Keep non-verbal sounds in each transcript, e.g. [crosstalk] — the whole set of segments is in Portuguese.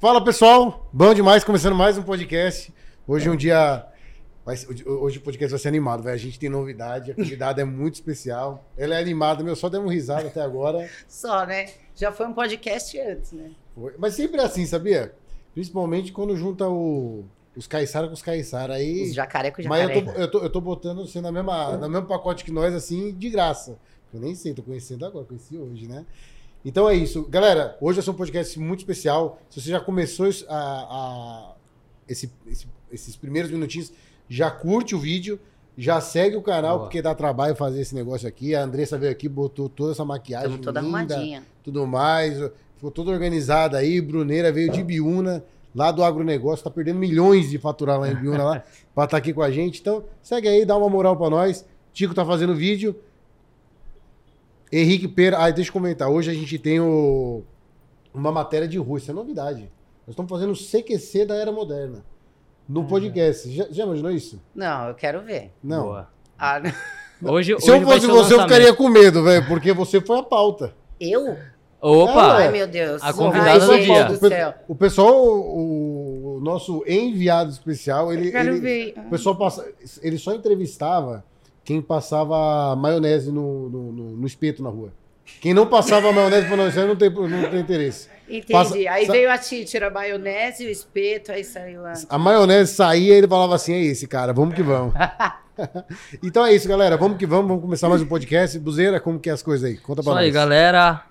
Fala pessoal, bom demais, começando mais um podcast. Hoje é um dia. vai hoje o podcast vai ser animado, velho. A gente tem novidade, a convidada é muito especial. Ela é animada, meu, só deu um risada até agora. Só, né? Já foi um podcast antes, né? Foi. Mas sempre é assim, sabia? Principalmente quando junta o- os caiçara com os caiçara. Aí. Os jacaré com Mas jacaré. eu tô, eu, tô, eu tô botando você na mesma, no mesmo pacote que nós, assim, de graça. Eu nem sei, tô conhecendo agora, conheci hoje, né? Então é isso. Galera, hoje vai ser um podcast muito especial. Se você já começou a, a- esse- esse- esses primeiros minutinhos, já curte o vídeo, já segue o canal, Boa. porque dá trabalho fazer esse negócio aqui. A Andressa veio aqui, botou toda essa maquiagem Estamos toda linda, arrumadinha. tudo mais. Ficou toda organizada aí. Bruneira veio de Biúna, lá do agronegócio, tá perdendo milhões de faturar lá em Biúna lá, [laughs] pra estar aqui com a gente. Então, segue aí, dá uma moral pra nós. Tico tá fazendo vídeo. Henrique Pera. Ah, deixa eu comentar. Hoje a gente tem o- uma matéria de rua, isso é novidade. Nós estamos fazendo o CQC da era moderna. No podcast. Já, já imaginou isso? Não, eu quero ver. Não. Boa. Ah, [laughs] Hoje, Se eu hoje vai fosse você, eu ficaria com medo, velho, porque você foi a pauta. eu? Opa! É, Ai, meu Deus. A convidada Ai, do dia. do céu. O pessoal, o, o nosso enviado especial, ele, Eu quero ele- ver. o pessoal passa, ele só entrevistava quem passava maionese no, no, no- no espeto na rua. Quem não passava maionese para nós, não tem, não tem interesse. Entendi. Passa- aí sa- veio a títia, a maionese, o espeto, aí saiu a... A maionese saía e ele falava assim: é esse, cara, vamos que vamos. [laughs] então é isso, galera. Vamos que vamos. Vamos começar mais um podcast. Buzeira, como que é as coisas aí? Conta pra Isso aí, nós. galera.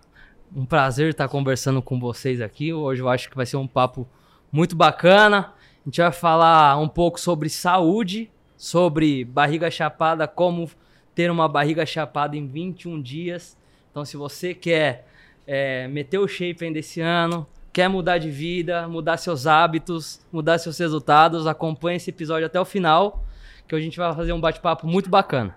Um prazer estar conversando com vocês aqui. Hoje eu acho que vai ser um papo muito bacana. A gente vai falar um pouco sobre saúde, sobre barriga chapada, como ter uma barriga chapada em 21 dias. Então, se você quer é, meter o shape ainda esse ano, quer mudar de vida, mudar seus hábitos, mudar seus resultados, acompanhe esse episódio até o final, que a gente vai fazer um bate-papo muito bacana.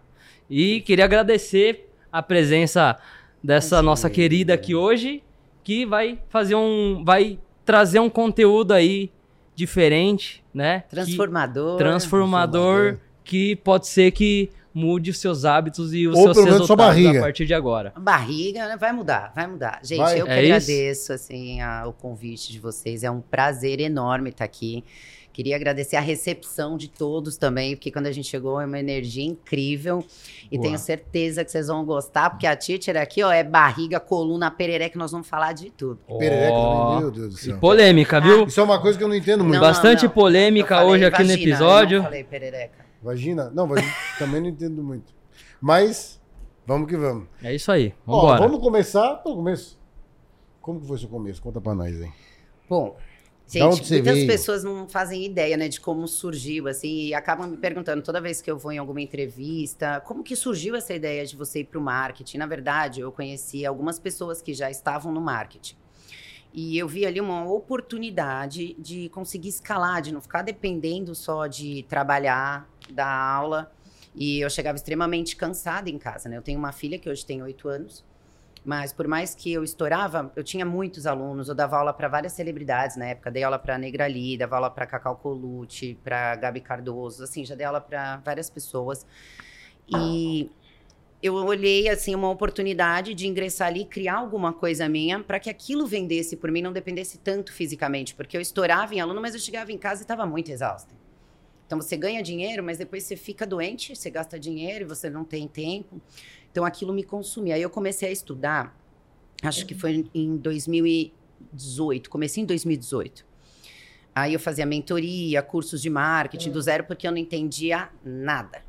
E queria agradecer a presença dessa nossa querida aqui hoje, que vai fazer um, vai trazer um conteúdo aí diferente, né? Que- Transformador. transformador, que pode ser que mude os seus hábitos e os Ou seus pelo menos sua resultados barriga. a partir de agora. A barriga, né? Vai mudar, vai mudar. Gente, Vai. eu que É agradeço, assim, a- o convite de vocês. É um prazer enorme estar aqui. Queria agradecer a recepção de todos também, porque quando a gente chegou é uma energia incrível. E Boa. tenho certeza que vocês vão gostar, porque a teacher aqui, ó, é barriga, coluna, perereca, nós vamos falar de tudo. Perereca Ó. também, meu Deus do E céu. polêmica, viu? Isso é uma coisa que eu não entendo muito. Não, Bastante não. polêmica Eu falei hoje aqui no vagina, eu episódio. não falei perereca. Vagina? Não, vagina [laughs] também não entendo muito. Mas, vamos que vamos. É isso aí. Ó, Vambora. vamos começar pelo começo. Como que foi seu começo? Conta pra nós aí. Bom, gente, muitas veio? pessoas não fazem ideia, né, de como surgiu, assim, e acabam me perguntando toda vez que eu vou em alguma entrevista, como que surgiu essa ideia de você ir para o marketing? Na verdade, eu conheci algumas pessoas que já estavam no marketing. E eu vi ali uma oportunidade de conseguir escalar, de não ficar dependendo só de trabalhar, da aula. E eu chegava extremamente cansada em casa, né? Eu tenho uma filha que hoje tem oito anos. Mas por mais que eu estourava, eu tinha muitos alunos, eu dava aula para várias celebridades na época, dei aula para Negra Lee, dava aula para Cacau Colucci, para Gabi Cardoso, assim, já dei aula para várias pessoas. E eu olhei assim uma oportunidade de ingressar ali, criar alguma coisa minha para que aquilo vendesse por mim, não dependesse tanto fisicamente, porque eu estourava em aluno, mas eu chegava em casa e estava muito exausta. Então você ganha dinheiro, mas depois você fica doente, você gasta dinheiro e você não tem tempo. Então aquilo me consumia. Aí eu comecei a estudar, acho que foi em 2018, comecei em 2018. Aí eu fazia mentoria, cursos de marketing do zero, porque eu não entendia nada.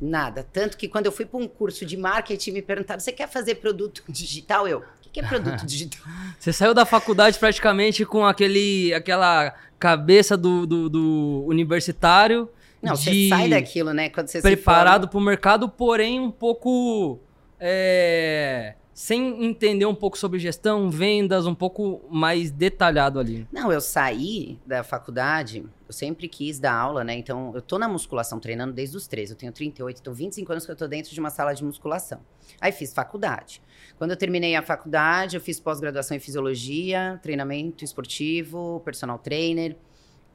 Nada. Tanto que quando eu fui para um curso de marketing, me perguntaram: você quer fazer produto digital? Eu, o que que é produto [laughs] digital? Você saiu da faculdade praticamente com aquele, aquela cabeça do, do, do universitário. Não, de você sai daquilo, né? Quando você preparado para o mercado, porém um pouco é, sem entender um pouco sobre gestão, vendas, um pouco mais detalhado ali. Não, eu saí da faculdade, eu sempre quis dar aula, né? Então, eu tô na musculação treinando desde os 13. Eu tenho 38, então 25 anos que eu tô dentro de uma sala de musculação. Aí fiz faculdade. Quando eu terminei a faculdade, eu fiz pós-graduação em fisiologia, treinamento esportivo, personal trainer.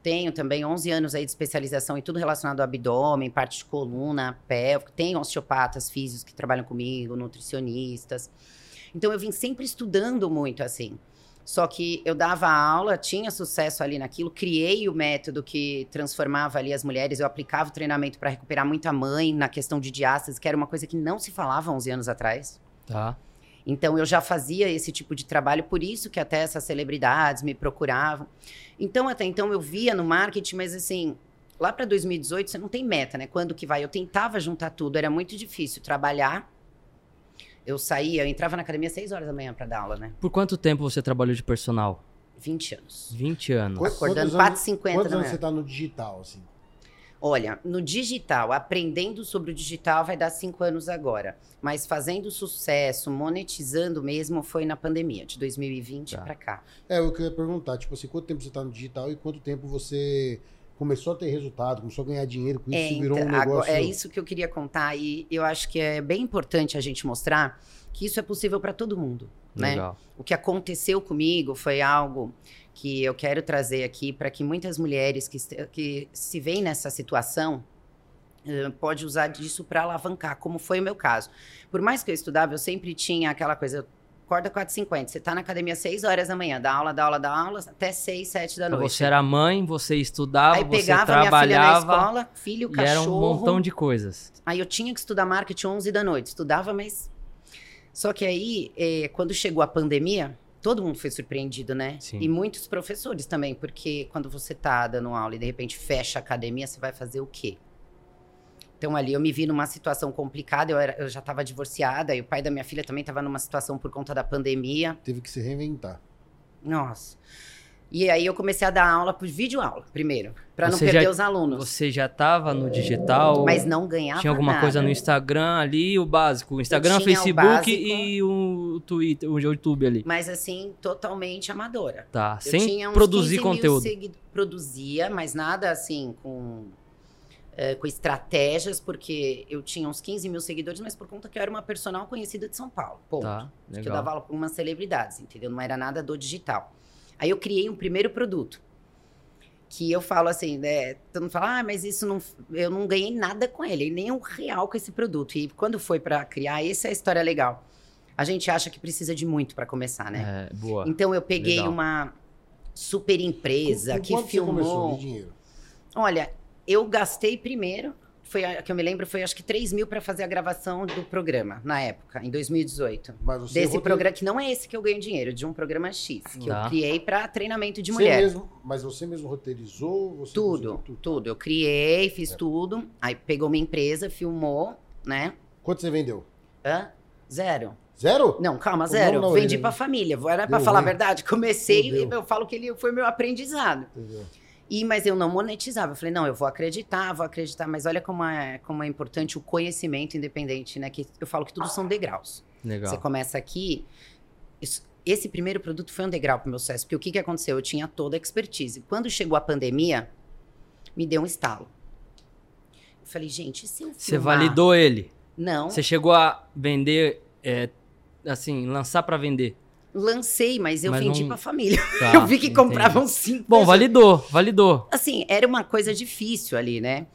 Tenho também 11 anos aí de especialização em tudo relacionado ao abdômen, parte de coluna, pélvico. Tenho osteopatas físicos que trabalham comigo, nutricionistas. Então eu vim sempre estudando muito assim. Só que eu dava aula, tinha sucesso ali naquilo, criei o método que transformava ali as mulheres, eu aplicava o treinamento para recuperar muita mãe na questão de diástase, que era uma coisa que não se falava 11 anos atrás. Tá. Então eu já fazia esse tipo de trabalho, por isso que até essas celebridades me procuravam. Então até então eu via no marketing, mas assim, lá para 2018 você não tem meta, né? Quando que vai? Eu tentava juntar tudo, era muito difícil trabalhar. Eu saía, eu entrava na academia às 6 horas da manhã para dar aula, né? Por quanto tempo você trabalhou de personal? 20 anos. 20 anos. Acordando quantos 4h50 Quantos da anos manhã. você tá no digital, assim? Olha, no digital, aprendendo sobre o digital vai dar cinco anos agora. Mas fazendo sucesso, monetizando mesmo, foi na pandemia, de 2020 Tá. para cá. É, eu queria perguntar, tipo assim, quanto tempo você tá no digital e quanto tempo você começou a ter resultado, começou a ganhar dinheiro com isso, É, virou um então, negócio... é isso que eu queria contar e eu acho que é bem importante a gente mostrar que isso é possível para todo mundo, né? O que aconteceu comigo foi algo que eu quero trazer aqui para que muitas mulheres que, que se veem nessa situação eh, pode usar disso para alavancar, como foi o meu caso. Por mais que eu estudava, eu sempre tinha aquela coisa, acorda 4h50, você está na academia às 6 horas da manhã, dá aula, dá aula, dá aula, até 6, 7 da Então, noite. Você era mãe, você estudava, Aí você pegava minha filha na trabalhava escola, filho, e era cachorro. um montão de coisas. Aí eu tinha que estudar marketing 11 da noite. Estudava, mas. Só que aí, eh, quando chegou a pandemia, todo mundo foi surpreendido, né? Sim. E muitos professores também, porque quando você tá dando aula e de repente fecha a academia, você vai fazer o quê? Então ali eu me vi numa situação complicada, eu, era- eu já estava divorciada, e o pai da minha filha também estava numa situação por conta da pandemia. Teve que se reinventar. Nossa. E aí eu comecei a dar aula por vídeo aula, primeiro, para não perder já- os alunos. Você já tava no digital? Mas não ganhava Tinha alguma coisa nada. no Instagram ali, o básico. O Instagram, tinha o Facebook básico. e o Twitter, o YouTube ali. Mas assim, totalmente amadora. Tá. Eu Sem tinha uns produzir 15 mil conteúdo. segui- Produzia, mas nada assim com, eh, com estratégias, porque eu tinha uns 15 mil seguidores, mas por conta que eu era uma personal conhecida de São Paulo. Ponto. Tá, Que eu legal. dava aula para umas celebridades, entendeu? Não era nada do digital. Aí eu criei um primeiro produto. Que eu falo assim, né? Todo mundo fala, ah, mas isso não. Eu não ganhei nada com ele, nem um real com esse produto. E quando foi para criar, essa é a história legal. A gente acha que precisa de muito para começar, né? É, boa. Então eu peguei Legal. uma super empresa Com- com que quanto você começou filmou. de dinheiro? Olha, eu gastei primeiro, foi a que eu me lembro, foi acho que 3 mil para fazer a gravação do programa, na época, em 2018. Mas você Desse programa, que não é esse que eu ganho dinheiro, de um programa X, que Tá. eu criei para treinamento de Você mulher. mesmo, mas você mesmo roteirizou? Você Tudo, conseguiu tudo. Eu criei, fiz É. tudo. Aí pegou uma empresa, filmou, né? Quanto você vendeu? Hã? Zero. Zero? Não, calma, Não, zero. não, Vendi ele- pra família. Era pra Deu falar a verdade. Comecei, Deu. eu falo que ele foi meu aprendizado. Entendeu? E, mas eu não monetizava. Eu falei, não, eu vou acreditar, vou acreditar. Mas olha como é, como é importante o conhecimento independente, né? Que eu falo que tudo são degraus. Legal. Você começa aqui. isso- esse primeiro produto foi um degrau pro meu sucesso. Porque o que, que aconteceu? Eu tinha toda a expertise. Quando chegou a pandemia, me deu um estalo. Eu falei, gente, e se eu Você filmar? validou ele. Não. Você chegou a vender, é, assim, lançar pra vender. Lancei, mas eu Mas vendi não- pra família. [laughs] Tá, eu vi que entendi. compravam cinco Bom, pessoas. validou, validou. Assim, era uma coisa difícil ali, né?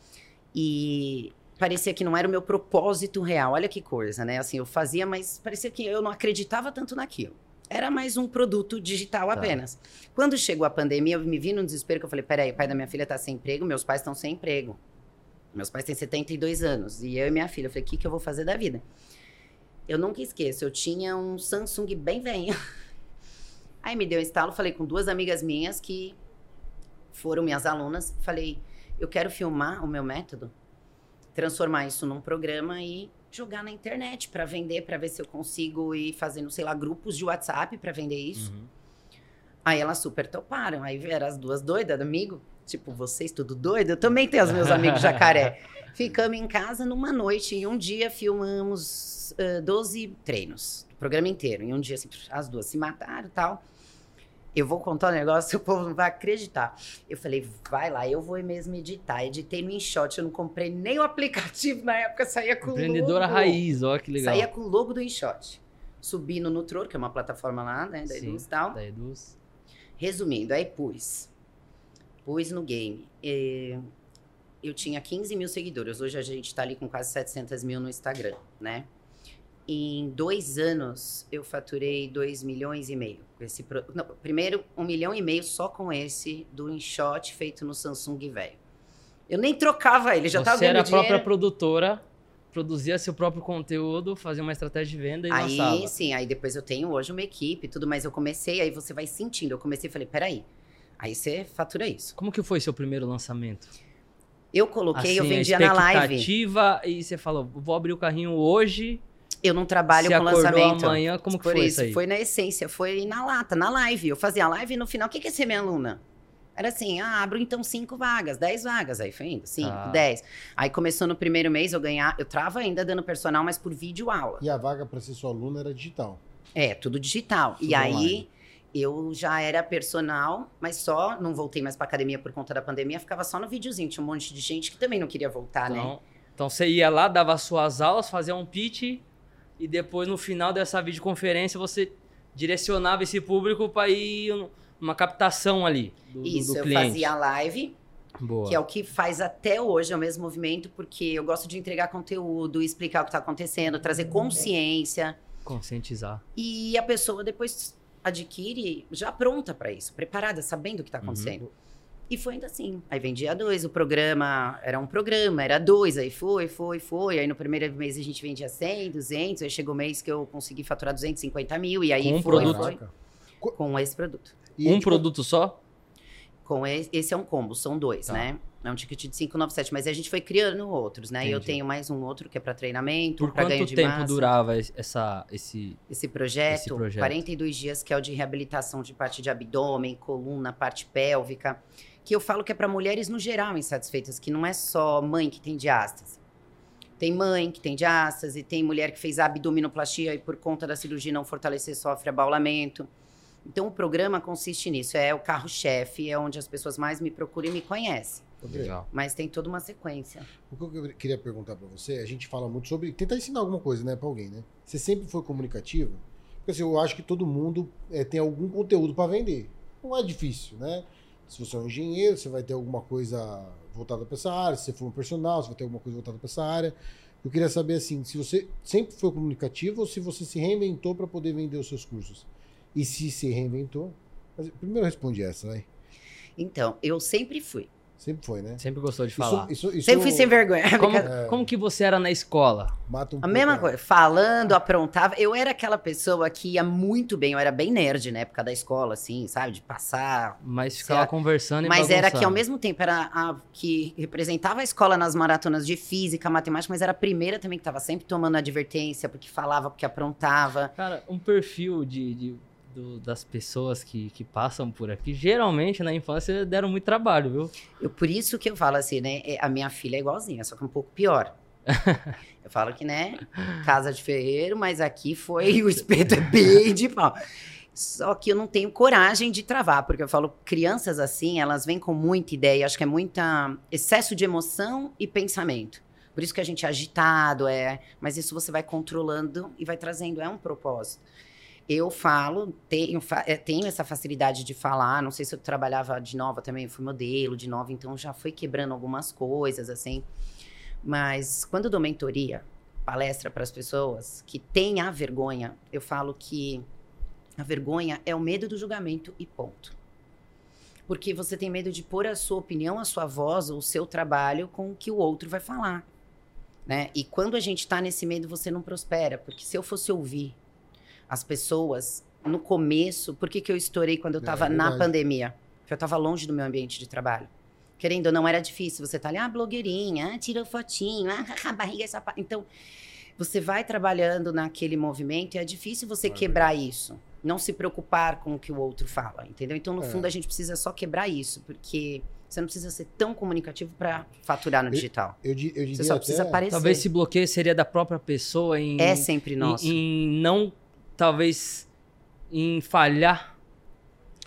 E parecia que não era o meu propósito real. Olha que coisa, né? Assim, eu fazia, mas parecia que eu não acreditava tanto naquilo. Era mais um produto digital Tá. apenas. Quando chegou a pandemia, eu me vi num desespero que eu falei: peraí, o pai da minha filha tá sem emprego, meus pais estão sem emprego. Meus pais têm 72 anos. E eu e minha filha, eu falei: o que, que eu vou fazer da vida? Eu nunca esqueço, eu tinha um Samsung bem velho. [laughs] Aí me deu um estalo, falei com duas amigas minhas que foram minhas alunas. Falei, eu quero filmar o meu método, transformar isso num programa e jogar na internet para vender, para ver se eu consigo ir fazendo, sei lá, grupos de WhatsApp para vender isso. Uhum. Aí elas super toparam. Aí vieram as duas doidas, amigo. Tipo, vocês tudo doido? Eu também tenho os meus amigos jacaré. [laughs] Ficamos em casa numa noite e um dia filmamos ah, 12 treinos, o programa inteiro. Em um dia, assim, as duas se mataram e tal. Eu vou contar um negócio, [laughs] o povo não vai acreditar. Eu falei, vai lá, eu vou mesmo editar. Editei no InShot, eu não comprei nem o aplicativo na época, saía com Empreendedora logo. raiz, ó que legal. Saía com o logo do InShot. Subi no Nutror, que é uma plataforma lá, né, da. Eduz e tal. Da Eduz. Resumindo, aí pus. Pus no game. Eh, Eu tinha 15 mil seguidores. Hoje a gente tá ali com quase 700 mil no Instagram, né? Em dois anos, eu faturei 2 milhões e meio. Esse não, primeiro, um milhão e meio só com esse do InShot feito no Samsung velho. Eu nem trocava ele, já Você tava era a própria dinheiro. produtora, produzia seu próprio conteúdo, fazia uma estratégia de venda e Aí, lançava. sim, aí depois eu tenho hoje uma equipe e tudo, mas eu comecei, aí você vai sentindo. Eu comecei e falei, peraí. Aí você fatura isso. Como que foi seu primeiro lançamento? Eu coloquei, eu Assim, a vendia na live. expectativa e você falou, vou abrir o carrinho hoje, Eu não trabalho com lançamento. amanhã, como que Por foi isso, isso aí? foi na essência, foi na lata, na live. Eu fazia a live e no final, o que que é ser minha aluna? Era assim, ah, abro então cinco vagas, dez vagas. Aí foi indo, cinco, Tá. dez. Aí começou no primeiro mês eu ganhar, eu trava ainda dando personal, mas por vídeo aula. E a vaga para ser sua aluna era digital. É, tudo digital. Tudo e aí online. Eu já era personal, mas só não voltei mais pra academia por conta da pandemia, ficava só no videozinho. Tinha um monte de gente que também não queria voltar, né? Então, então você ia lá, dava suas aulas, fazia um pitch e depois no final dessa videoconferência você direcionava esse público para ir numa captação ali do, do- Isso, do eu cliente. fazia a live, Boa. que é o que faz até hoje é o mesmo movimento, porque eu gosto de entregar conteúdo, explicar o que está acontecendo, trazer consciência. Conscientizar. E a pessoa depois adquire já pronta para isso, preparada, sabendo o que está Uhum. acontecendo. E foi ainda assim. Aí vendia dois, o programa era um programa, era dois, aí foi, foi, foi. Aí no primeiro mês a gente vendia 100, 200, aí chegou o mês que eu consegui faturar 250 mil, e aí Com um foi, produto. foi, com esse produto. E, um tipo, produto só? Com esse, esse é um combo, são dois, Tá. né? É um ticket de 597, mas a gente foi criando outros, né? E eu Entendi. tenho mais um outro que é para treinamento, Por para ganho quanto de tempo massa. durava es- essa, esse... Esse projeto, Esse projeto. 42 dias, que é o de reabilitação de parte de abdômen, coluna, parte pélvica, que eu falo que é para mulheres no geral insatisfeitas, que não é só mãe que tem diástase. Tem mãe que tem diástase, tem mulher que fez abdominoplastia e por conta da cirurgia não fortalecer sofre abaulamento. Então o programa consiste nisso, é o carro-chefe, é onde as pessoas mais me procuram e me conhecem. Legal. Mas tem toda uma sequência. O que eu queria perguntar pra você, a gente fala muito sobre tentar ensinar alguma coisa, né, pra alguém, né? Você sempre foi comunicativa? Porque assim, eu acho que todo mundo é, tem algum conteúdo pra vender. Não é difícil, né? Se você é um engenheiro, você vai ter alguma coisa voltada pra essa área. Se você for um personal, você vai ter alguma coisa voltada pra essa área. Eu queria saber assim, se você sempre foi comunicativo ou se você se reinventou pra poder vender os seus cursos. E se se reinventou, mas primeiro responde essa, vai. Então, eu sempre fui. Sempre foi, né? Sempre gostou de falar. Isso, isso, isso Sempre fui sem vergonha. [laughs] Como, É. como que você era na escola? mata um A pouco mesma coisa, falando, aprontava. Eu era aquela pessoa que ia muito bem, eu era bem nerd na época da escola, assim, sabe? De passar. Mas ficava conversando e Mas era que ao bagunçando. mesmo tempo era a que representava a escola nas maratonas de física, matemática, mas era a primeira também que estava sempre tomando advertência, porque falava, porque aprontava. Cara, um perfil de, de- do- das pessoas que, que passam por aqui, geralmente na infância deram muito trabalho, viu? Eu, por isso que eu falo assim, né? é, A minha filha é igualzinha, só que um pouco pior. [laughs] eu falo que, né? Casa de ferreiro, mas aqui foi o espeto é bem de pau. Só que eu não tenho coragem de travar, porque eu falo, crianças assim, elas vêm com muita ideia, acho que é muita excesso de emoção e pensamento. Por isso que a gente é agitado, é, mas isso você vai controlando e vai trazendo, é um propósito. Eu falo, tenho, eh, tenho essa facilidade de falar, não sei se eu trabalhava de nova também, fui modelo de nova, então já foi quebrando algumas coisas, assim. Mas quando dou mentoria, palestra para as pessoas que têm a vergonha, eu falo que a vergonha é o medo do julgamento e ponto. Porque você tem medo de pôr a sua opinião, a sua voz, o seu trabalho com o que o outro vai falar. Né? E quando a gente está nesse medo, você não prospera. Porque se eu fosse ouvir as pessoas no começo, por que, que eu estourei quando eu É, estava é na verdade. pandemia? Porque eu estava longe do meu ambiente de trabalho. Querendo ou não, era difícil. Você tá ali, ah, blogueirinha, ah, tirou fotinho, ah, [laughs] barriga e sapato. Então, você vai trabalhando naquele movimento e é difícil você É quebrar isso. Não se preocupar com o que o outro fala, entendeu? Então, no É. fundo, a gente precisa só quebrar isso, porque você não precisa ser tão comunicativo para faturar no Eu- digital. Eu, eu diria Você só até... precisa aparecer. Talvez esse bloqueio seria da própria pessoa em, É sempre nosso. em, em não, talvez, em falhar.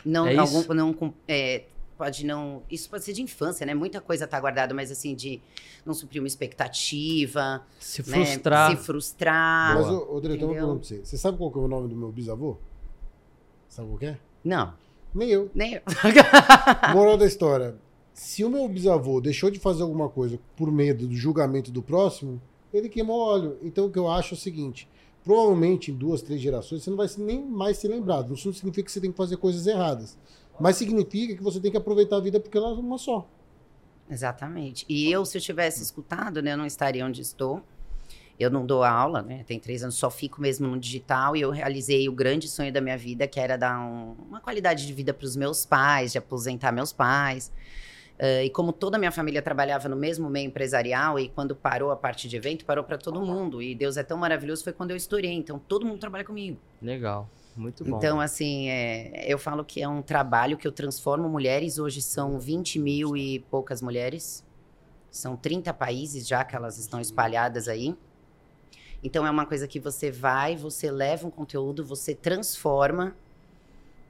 Não, É algum, isso? não é, pode não. Isso pode ser de infância, né? Muita coisa tá guardada, mas assim, de não suprir uma expectativa, Se né? frustrar. se frustrar. Mas, Boa. ô, ô Diretor, uma pergunta pra você. Você sabe qual que é o nome do meu bisavô? Sabe qual que é? Não, Nem eu. nem eu. [laughs] Moral da história. Se o meu bisavô deixou de fazer alguma coisa por medo do julgamento do próximo, ele queimou óleo. Então o que eu acho é o seguinte: provavelmente em duas, três gerações, você não vai nem mais ser lembrado. Isso não significa que você tem que fazer coisas erradas. Mas significa que você tem que aproveitar a vida porque ela é uma só. Exatamente. E eu, se eu tivesse escutado, né, eu não estaria onde estou. Eu não dou aula, né? Tem três anos, só fico mesmo no digital e eu realizei o grande sonho da minha vida, que era dar um, uma qualidade de vida para os meus pais, de aposentar meus pais. Uh, e como toda a minha família trabalhava no mesmo meio empresarial, e quando parou a parte de evento, parou para todo mundo. E Deus é tão maravilhoso, foi quando eu estourei. Então todo mundo trabalha comigo. Legal. Muito bom. Então, assim, é, eu falo que é um trabalho que eu transformo mulheres. Hoje são 20 mil e poucas mulheres. São 30 países já que elas estão espalhadas aí. Então, é uma coisa que você vai, você leva um conteúdo, você transforma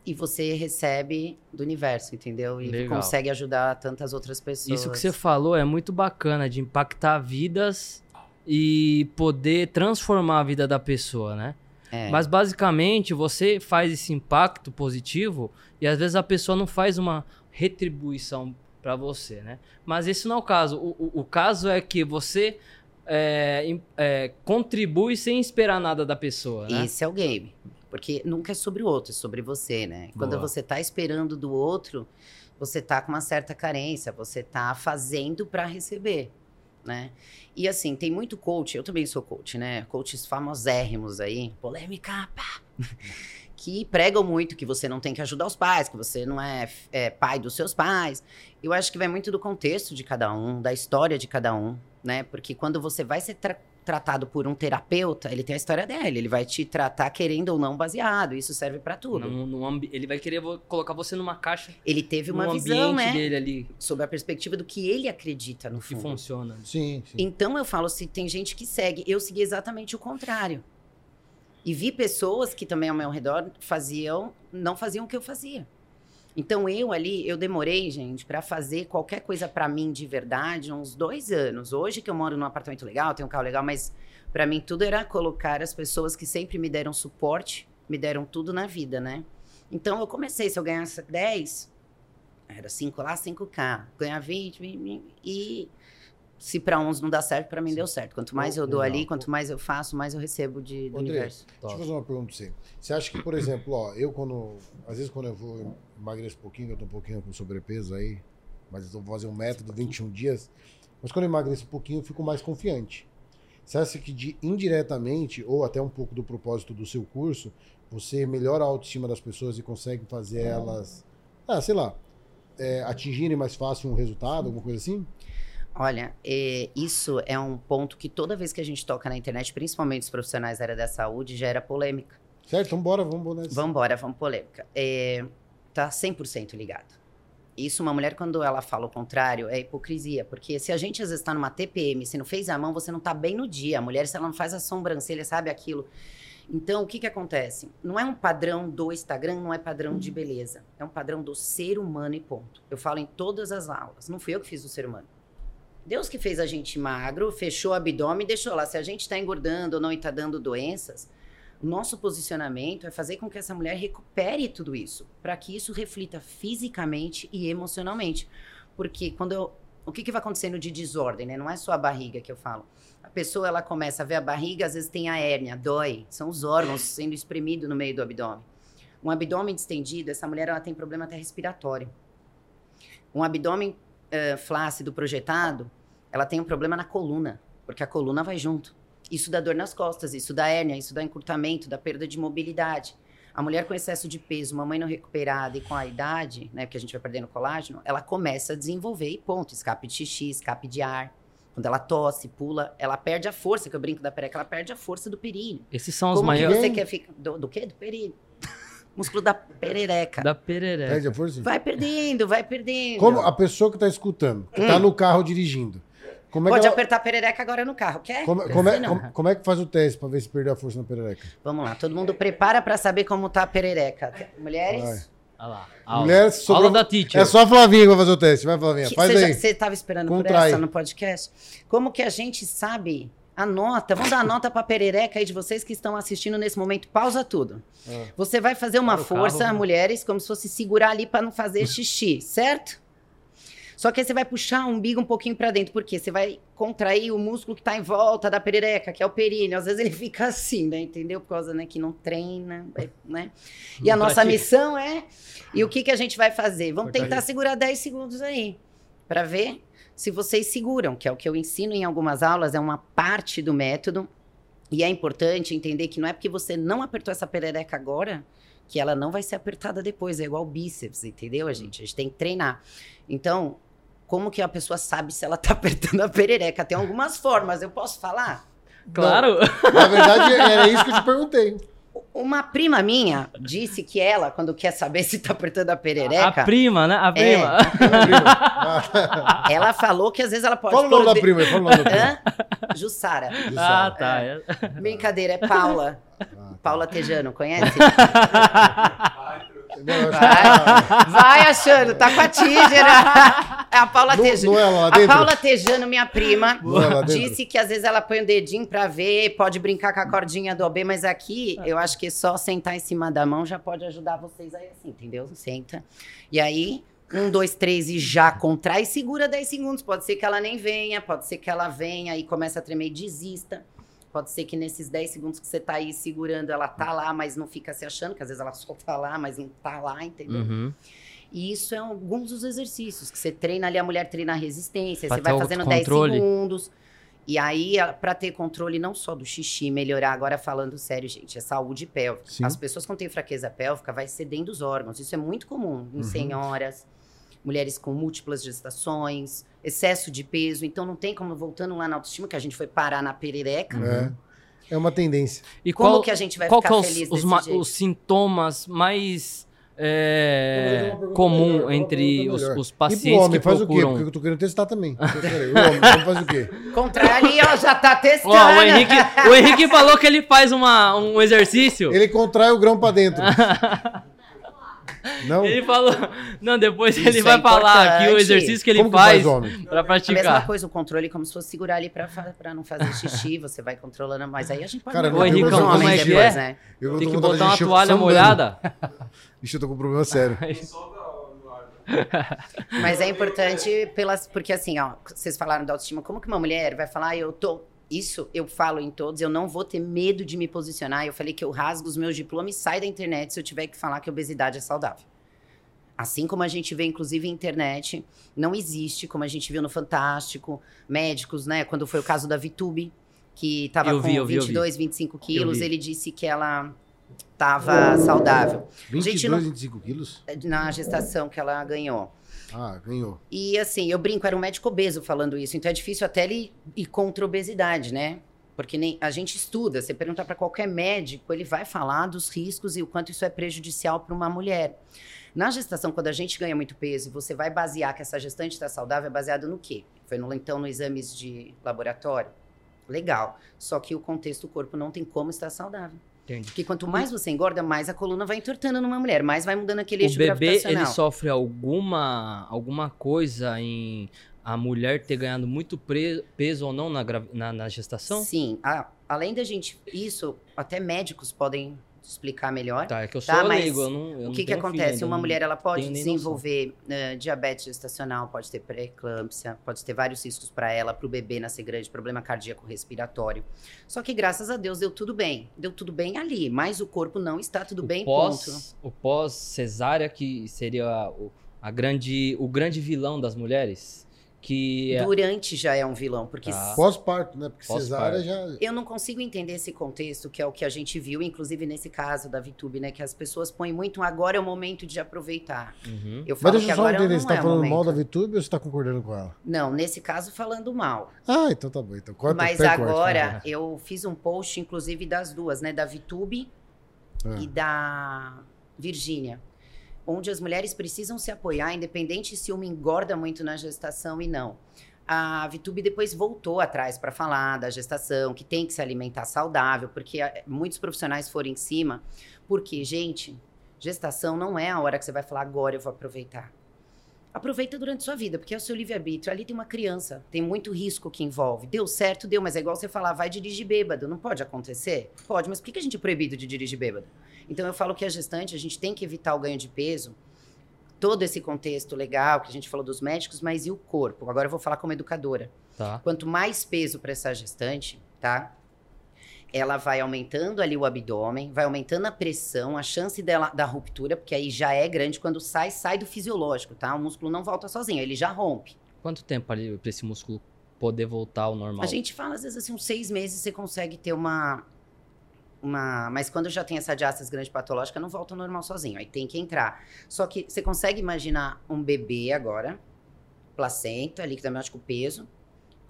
e você recebe do universo, entendeu? E Legal. consegue ajudar tantas outras pessoas. Isso que você falou é muito bacana, de impactar vidas e poder transformar a vida da pessoa, né? É. Mas basicamente você faz esse impacto positivo e às vezes a pessoa não faz uma retribuição para você, né? Mas esse não é o caso. O, o, o caso é que você é, é, contribui sem esperar nada da pessoa, né? Esse é o game. Porque nunca é sobre o outro, é sobre você, né? Quando Boa. você tá esperando do outro, você tá com uma certa carência, você tá fazendo para receber, né? E assim, tem muito coach, eu também sou coach, né? Coaches famosérrimos aí, polêmica, pá, [laughs] que pregam muito que você não tem que ajudar os pais, que você não é, é pai dos seus pais. Eu acho que vai muito do contexto de cada um, da história de cada um, né? Porque quando você vai ser tra- tratado por um terapeuta, ele tem a história dele, ele vai te tratar querendo ou não baseado, isso serve pra tudo. Num ambi- ele vai querer colocar você numa caixa Ele teve uma no visão, ambiente né? dele ali Sobre a perspectiva do que ele acredita no que fundo. funciona. Sim, sim. Então eu falo, se tem gente que segue, eu segui exatamente o contrário. E vi pessoas que também ao meu redor faziam, não faziam o que eu fazia. Então eu ali, eu demorei, gente, pra fazer qualquer coisa pra mim de verdade, uns dois anos. Hoje que eu moro num apartamento legal, tenho um carro legal, mas pra mim tudo era colocar as pessoas que sempre me deram suporte, me deram tudo na vida, né? Então eu comecei, se eu ganhasse 10, era 5 lá, 5K. Ganhar 20, 20, 20 e se pra uns não dá certo, pra mim deu certo. Quanto mais eu dou Legal. ali, quanto mais eu faço, mais eu recebo de, do André, universo. Deixa eu fazer uma pergunta pra você. Você acha que, por [clears throat] exemplo, ó, eu quando. Às vezes quando eu vou emagreço um pouquinho, eu tô um pouquinho com sobrepeso aí, mas eu vou fazer um método 21 dias. Mas quando eu emagreço um pouquinho, eu fico mais confiante. Você acha que de, indiretamente, ou até um pouco do propósito do seu curso, você melhora a autoestima das pessoas e consegue fazer elas, ah, sei lá, é, atingirem mais fácil um resultado, alguma coisa assim? Olha, é, isso é um ponto que toda vez que a gente toca na internet, principalmente os profissionais da área da saúde, gera polêmica. Certo? Então bora, vamos bora nessa. Vambora, vamos polêmica. É, tá 100% ligado. Isso, uma mulher, quando ela fala o contrário, é hipocrisia. Porque se a gente às vezes está numa TPM, se não fez a mão, você não tá bem no dia. A mulher, se ela não faz a sobrancelha, sabe aquilo. Então, o que que acontece? Não é um padrão do Instagram, não é padrão de beleza. É um padrão do ser humano e ponto. Eu falo em todas as aulas. Não fui eu que fiz o ser humano. Deus que fez a gente magro, fechou o abdômen e deixou lá. Se a gente está engordando ou não e está dando doenças, nosso posicionamento é fazer com que essa mulher recupere tudo isso, para que isso reflita fisicamente e emocionalmente. Porque quando eu, o que, que vai acontecendo de desordem, né? Não é só a barriga que eu falo. A pessoa ela começa a ver a barriga, às vezes tem a hérnia, dói, são os órgãos sendo espremidos no meio do abdômen. Um abdômen distendido, essa mulher ela tem problema até respiratório. Um abdômen eh, flácido projetado, ela tem um problema na coluna, porque a coluna vai junto. Isso dá dor nas costas, isso dá hérnia, isso dá encurtamento, dá perda de mobilidade. A mulher com excesso de peso, mamãe não recuperada e com a idade, né, porque a gente vai perdendo colágeno, ela começa a desenvolver e ponto, escape de xixi, escape de ar. Quando ela tosse, pula, ela perde a força, que eu brinco da perereca, ela perde a força do perilho. Esses são os Como que maiores você quer ficar... Do, do quê? Do perilho. [laughs] Músculo da perereca. da perereca. Perde a força? Vai perdendo, vai perdendo. Como a pessoa que tá escutando, que tá no carro dirigindo, como é. Pode que ela- apertar a perereca agora no carro, quer? Como, como é, como, como é que faz o teste pra ver se perdeu a força na perereca? Vamos lá, todo mundo prepara pra saber como tá a perereca. Mulheres? Vai. Olha lá. Aula, Mulher sobre- aula da teacher. É só a Flavinha que vai fazer o teste. Vai, Flavinha. Que- Faz Você aí. já- você estava esperando Contrai. por essa no podcast? Como que a gente sabe a nota? Vamos dar a nota pra perereca aí de vocês que estão assistindo nesse momento. Pausa tudo. Ah. Você vai fazer uma Para força, carro. mulheres, como se fosse segurar ali pra não fazer xixi, certo? Só que aí você vai puxar o umbigo um pouquinho pra dentro, porque você vai contrair o músculo que tá em volta da perereca, que é o períneo. Às vezes ele [laughs] fica assim, né? Entendeu? Por causa né, que não treina, é, né? E a nossa missão é. E o que, que a gente vai fazer? Vamos tentar segurar 10 segundos aí, pra ver se vocês seguram, que é o que eu ensino em algumas aulas, é uma parte do método. E é importante entender que não é porque você não apertou essa perereca agora que ela não vai ser apertada depois. É igual bíceps, entendeu, gente? A gente tem que treinar. Então, como que a pessoa sabe se ela tá [laughs] apertando a perereca? Tem algumas formas, eu posso falar? Claro. Na verdade, era isso que eu te perguntei. Uma prima minha disse que ela, quando quer saber [laughs] se tá apertando a A perereca, prima, né? A prima. Prima. [laughs] ela falou que às vezes ela pode. Fala o nome da prima fala o nome da prima. Hã? Jussara. Ah, tá. É. Brincadeira, é Paula. Ah, tá. Paula Tejano, conhece? [laughs] Vai, vai achando, tá com a tígera. É a Paula Tejano. é a? Paula Tejano, minha prima, Não é disse que às vezes ela põe o dedinho pra ver, pode brincar com a cordinha do OB, mas aqui eu acho que só sentar em cima da mão já pode ajudar vocês aí assim, entendeu? Senta. E aí, um, dois, três e já contrai e segura 10 segundos. Pode ser que ela nem venha, pode ser que ela venha e comece a tremer e desista. Pode ser que nesses 10 segundos que você tá aí segurando, ela tá lá, mas não fica se achando, que às vezes ela só tá lá, mas não tá lá, entendeu? Uhum. E isso é alguns dos exercícios que você treina ali, a mulher treina a resistência, Pra você vai fazendo 10 controle. segundos. E aí, para ter controle não só do xixi, melhorar, agora falando sério, gente, é saúde pélvica. Sim. As pessoas quando têm fraqueza pélvica vai cedendo os órgãos. Isso é muito comum em Uhum. senhoras, mulheres com múltiplas gestações, excesso de peso. Então não tem como, voltando lá na autoestima, que a gente foi parar na perereca. É. É uma tendência. E Como qual, que a gente vai qual ficar que é os, feliz os, desse ma- jeito? os sintomas mais é, comum melhor, entre os, os e pacientes homem, que faz o quê? procuram? Porque eu tô querendo testar também. [laughs] O homem, fazer o quê? Contrai ali, ó, já tá testando. Ó, o, Henrique, o Henrique falou que ele faz uma, um exercício. Ele contrai o grão pra dentro. [laughs] Não? Ele falou. Não, depois Isso ele é vai falar aqui o exercício que ele Como que faz, faz, homem? pra A mesma praticar. coisa, o controle, como se fosse segurar ali pra não fazer xixi, [laughs] você vai controlando, mas aí a gente pode Cara, não tem como é que depois, é? né? Eu Tem que botar uma toalha molhada. [laughs] Ixi, eu tô com um problema sério. Mas é importante pelas, porque assim, ó, vocês falaram da autoestima, como que uma mulher vai falar, "Ah, eu tô isso eu falo em todos, eu não vou ter medo de me posicionar. Eu falei que eu rasgo os meus diplomas e saio da internet se eu tiver que falar que obesidade é saudável. Assim como a gente vê, inclusive, internet, não existe, como a gente viu no Fantástico, médicos, né? Quando foi o caso da Vitube, que estava com vi, eu vi, eu vi. 22, 25 quilos, ele disse que ela estava saudável 22, Gente, não- 25 quilos? na gestação que ela ganhou. Ah, ganhou. E assim, eu brinco, era um médico obeso falando isso, então é difícil até ele ir contra a obesidade, né? Porque nem a gente estuda, você pergunta para qualquer médico, ele vai falar dos riscos e o quanto isso é prejudicial para uma mulher. Na gestação, quando a gente ganha muito peso você vai basear que essa gestante está saudável, é baseado no quê? Foi no, então no exames de laboratório? Legal. Só que o contexto do corpo não tem como estar saudável. Entendi. Porque quanto mais você engorda, mais a coluna vai entortando numa mulher, mais vai mudando aquele O eixo bebê, gravitacional. ele sofre alguma, alguma coisa em a mulher ter ganhado muito peso ou não na, na, na gestação? Sim, a- além da gente. Isso, até médicos podem explicar melhor. Tá, é que eu sou Tá, leigo, eu não eu o que, que filho acontece? ainda, Uma mulher ela pode desenvolver eh, diabetes gestacional, pode ter pré-eclâmpsia, pode ter vários riscos para ela, para o bebê nascer grande, problema cardíaco respiratório. Só que graças a Deus deu tudo bem. Deu tudo bem ali, mas o corpo não está tudo o bem, ponto. pós, O pós cesárea que seria o, a grande, o grande vilão das mulheres, que é, Durante já é um vilão, porque Tá. Pós-parto, né? Porque Pós-parto. cesárea já. Eu não consigo entender esse contexto, que é o que a gente viu, inclusive nesse caso da VTube, né? Que as pessoas põem muito um agora é o momento de aproveitar. Uhum. Eu Mas falo deixa que eu só agora entender, não você tá é o falando mal da VTube ou você tá concordando com ela? Não, nesse caso falando mal. Ah, então tá bom. Então corta Mas corte, agora vai. [laughs] eu fiz um post, inclusive, das duas, né? Da VTube É. e da Virgínia. Onde as mulheres precisam se apoiar, independente se uma engorda muito na gestação e não. A VTube depois voltou atrás para falar da gestação, que tem que se alimentar saudável, porque ah, muitos profissionais foram em cima. Porque, gente, gestação não é a hora que você vai falar agora eu vou aproveitar. Aproveita durante sua vida, porque é o seu livre-arbítrio. Ali tem uma criança, tem muito risco que envolve. Deu certo, deu, mas é igual você falar, vai dirigir bêbado. Não pode acontecer? Pode, mas por que a gente é proibido de dirigir bêbado? Então eu falo que a gestante, a gente tem que evitar o ganho de peso todo esse contexto legal que a gente falou dos médicos, mas e o corpo? Agora eu vou falar como educadora. Tá. Quanto mais peso para essa gestante, tá? Ela vai aumentando ali o abdômen, vai aumentando a pressão, a chance dela da ruptura, porque aí já é grande quando sai, sai do fisiológico, tá? O músculo não volta sozinho, ele já rompe. Quanto tempo ali pra esse músculo poder voltar ao normal? A gente fala, às vezes, assim, uns seis meses você consegue ter uma. Uma mas quando já tem essa diástase grande patológica, não volta ao normal sozinho. Aí tem que entrar. Só que você consegue imaginar um bebê agora, placenta, líquido amniótico, peso,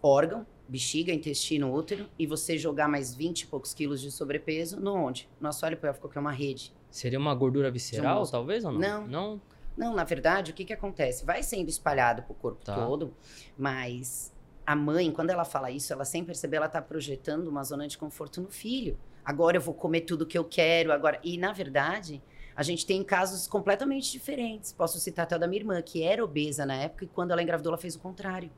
órgão, bexiga, intestino, útero, e você jogar mais 20 e poucos quilos de sobrepeso, no onde? No assoalho pélvico, que é uma rede. Seria uma gordura visceral, músculo. talvez, ou não? Não. Não? Não, na verdade, o que, que acontece? Vai sendo espalhado pro corpo Tá. todo, mas a mãe, quando ela fala isso, ela sem perceber, ela tá projetando uma zona de conforto no filho. Agora eu vou comer tudo que eu quero, agora. E na verdade, a gente tem casos completamente diferentes. Posso citar até o da minha irmã, que era obesa na época, e quando ela engravidou, ela fez o contrário.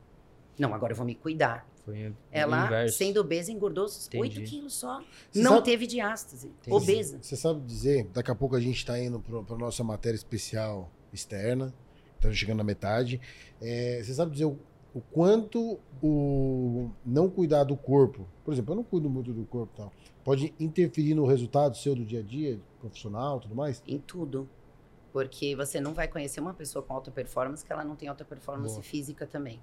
Não, agora eu vou me cuidar. Foi Ela, inverso. sendo obesa, engordou Entendi. 8 quilos só. Você não sabe- teve diástase. Entendi. Obesa. Você sabe dizer, daqui a pouco a gente está indo para nossa matéria especial externa, então chegando na metade. É, você sabe dizer o, o quanto o não cuidar do corpo, por exemplo, eu não cuido muito do corpo e tal, pode interferir no resultado seu do dia a dia, profissional tudo mais? Em tudo. Porque você não vai conhecer uma pessoa com alta performance que ela não tem alta performance Boa. física também.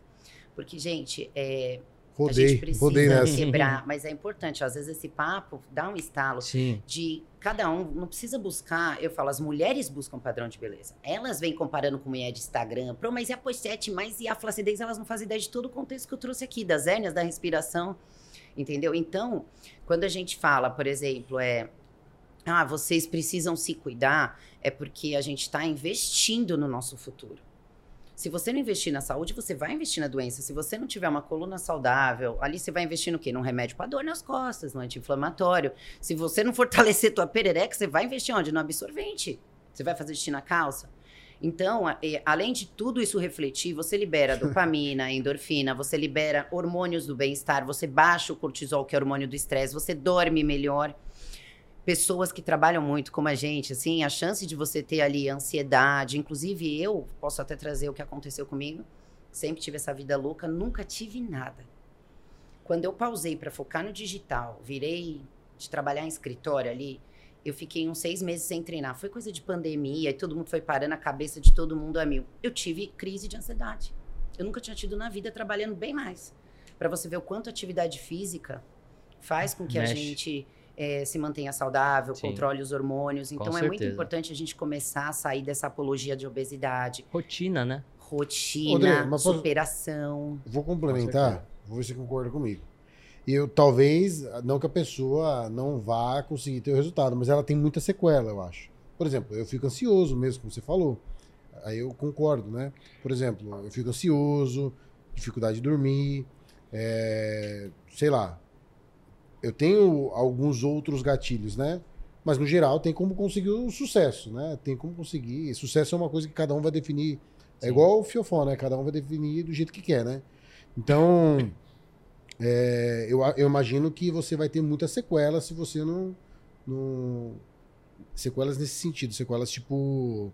Porque, gente, é, a Rodei, gente precisa rodei nessa. quebrar, mas é importante. Às vezes esse papo dá um estalo Sim. de cada um, não precisa buscar. Eu falo, as mulheres buscam padrão de beleza. Elas vêm comparando com mulher de Instagram. Pro, mas e a pochete, mas e a flacidez? Elas não fazem ideia de todo o contexto que eu trouxe aqui, das hérnias, da respiração. Entendeu? Então, quando a gente fala, por exemplo, é. Ah, vocês precisam se cuidar, é porque a gente está investindo no nosso futuro. Se você não investir na saúde, você vai investir na doença. Se você não tiver uma coluna saudável, ali você vai investir no quê? Num remédio para dor nas costas, no anti-inflamatório. Se você não fortalecer tua perereca, você vai investir onde? No absorvente. Você vai fazer xixi na calça. Então, além de tudo isso refletir, você libera [laughs] dopamina, endorfina, você libera hormônios do bem-estar, você baixa o cortisol, que é o hormônio do estresse, você dorme melhor. Pessoas que trabalham muito como a gente, assim, a chance de você ter ali ansiedade, inclusive eu posso até trazer o que aconteceu comigo. Sempre tive essa vida louca, nunca tive nada. Quando eu pausei para focar no digital, virei de trabalhar em escritório ali, eu fiquei uns seis meses sem treinar. Foi coisa de pandemia e todo mundo foi parando a cabeça de todo mundo a mil. Eu tive crise de ansiedade. Eu nunca tinha tido na vida trabalhando bem mais. Para você ver o quanto a atividade física faz com que a Mexe. gente eh, se mantenha saudável, Sim. controle os hormônios. Com Então é muito importante a gente começar a sair dessa apologia de obesidade, Rotina, né? rotina, André, mas posso- superação. Vou Com complementar, vou ver se você concorda comigo. Eu talvez, não que a pessoa não vá conseguir ter o resultado, mas ela tem muita sequela, eu acho. Por exemplo, eu fico ansioso mesmo, como você falou. Aí eu concordo, né? Por exemplo, eu fico ansioso, dificuldade de dormir, é, sei lá. Eu tenho alguns outros gatilhos, né? Mas no geral tem como conseguir o sucesso, né? Tem como conseguir. Sucesso é uma coisa que cada um vai definir. É Sim. igual o fiofó, né? Cada um vai definir do jeito que quer, né? Então, é, eu, eu imagino que você vai ter muitas sequelas se você não, não- Sequelas nesse sentido, sequelas tipo.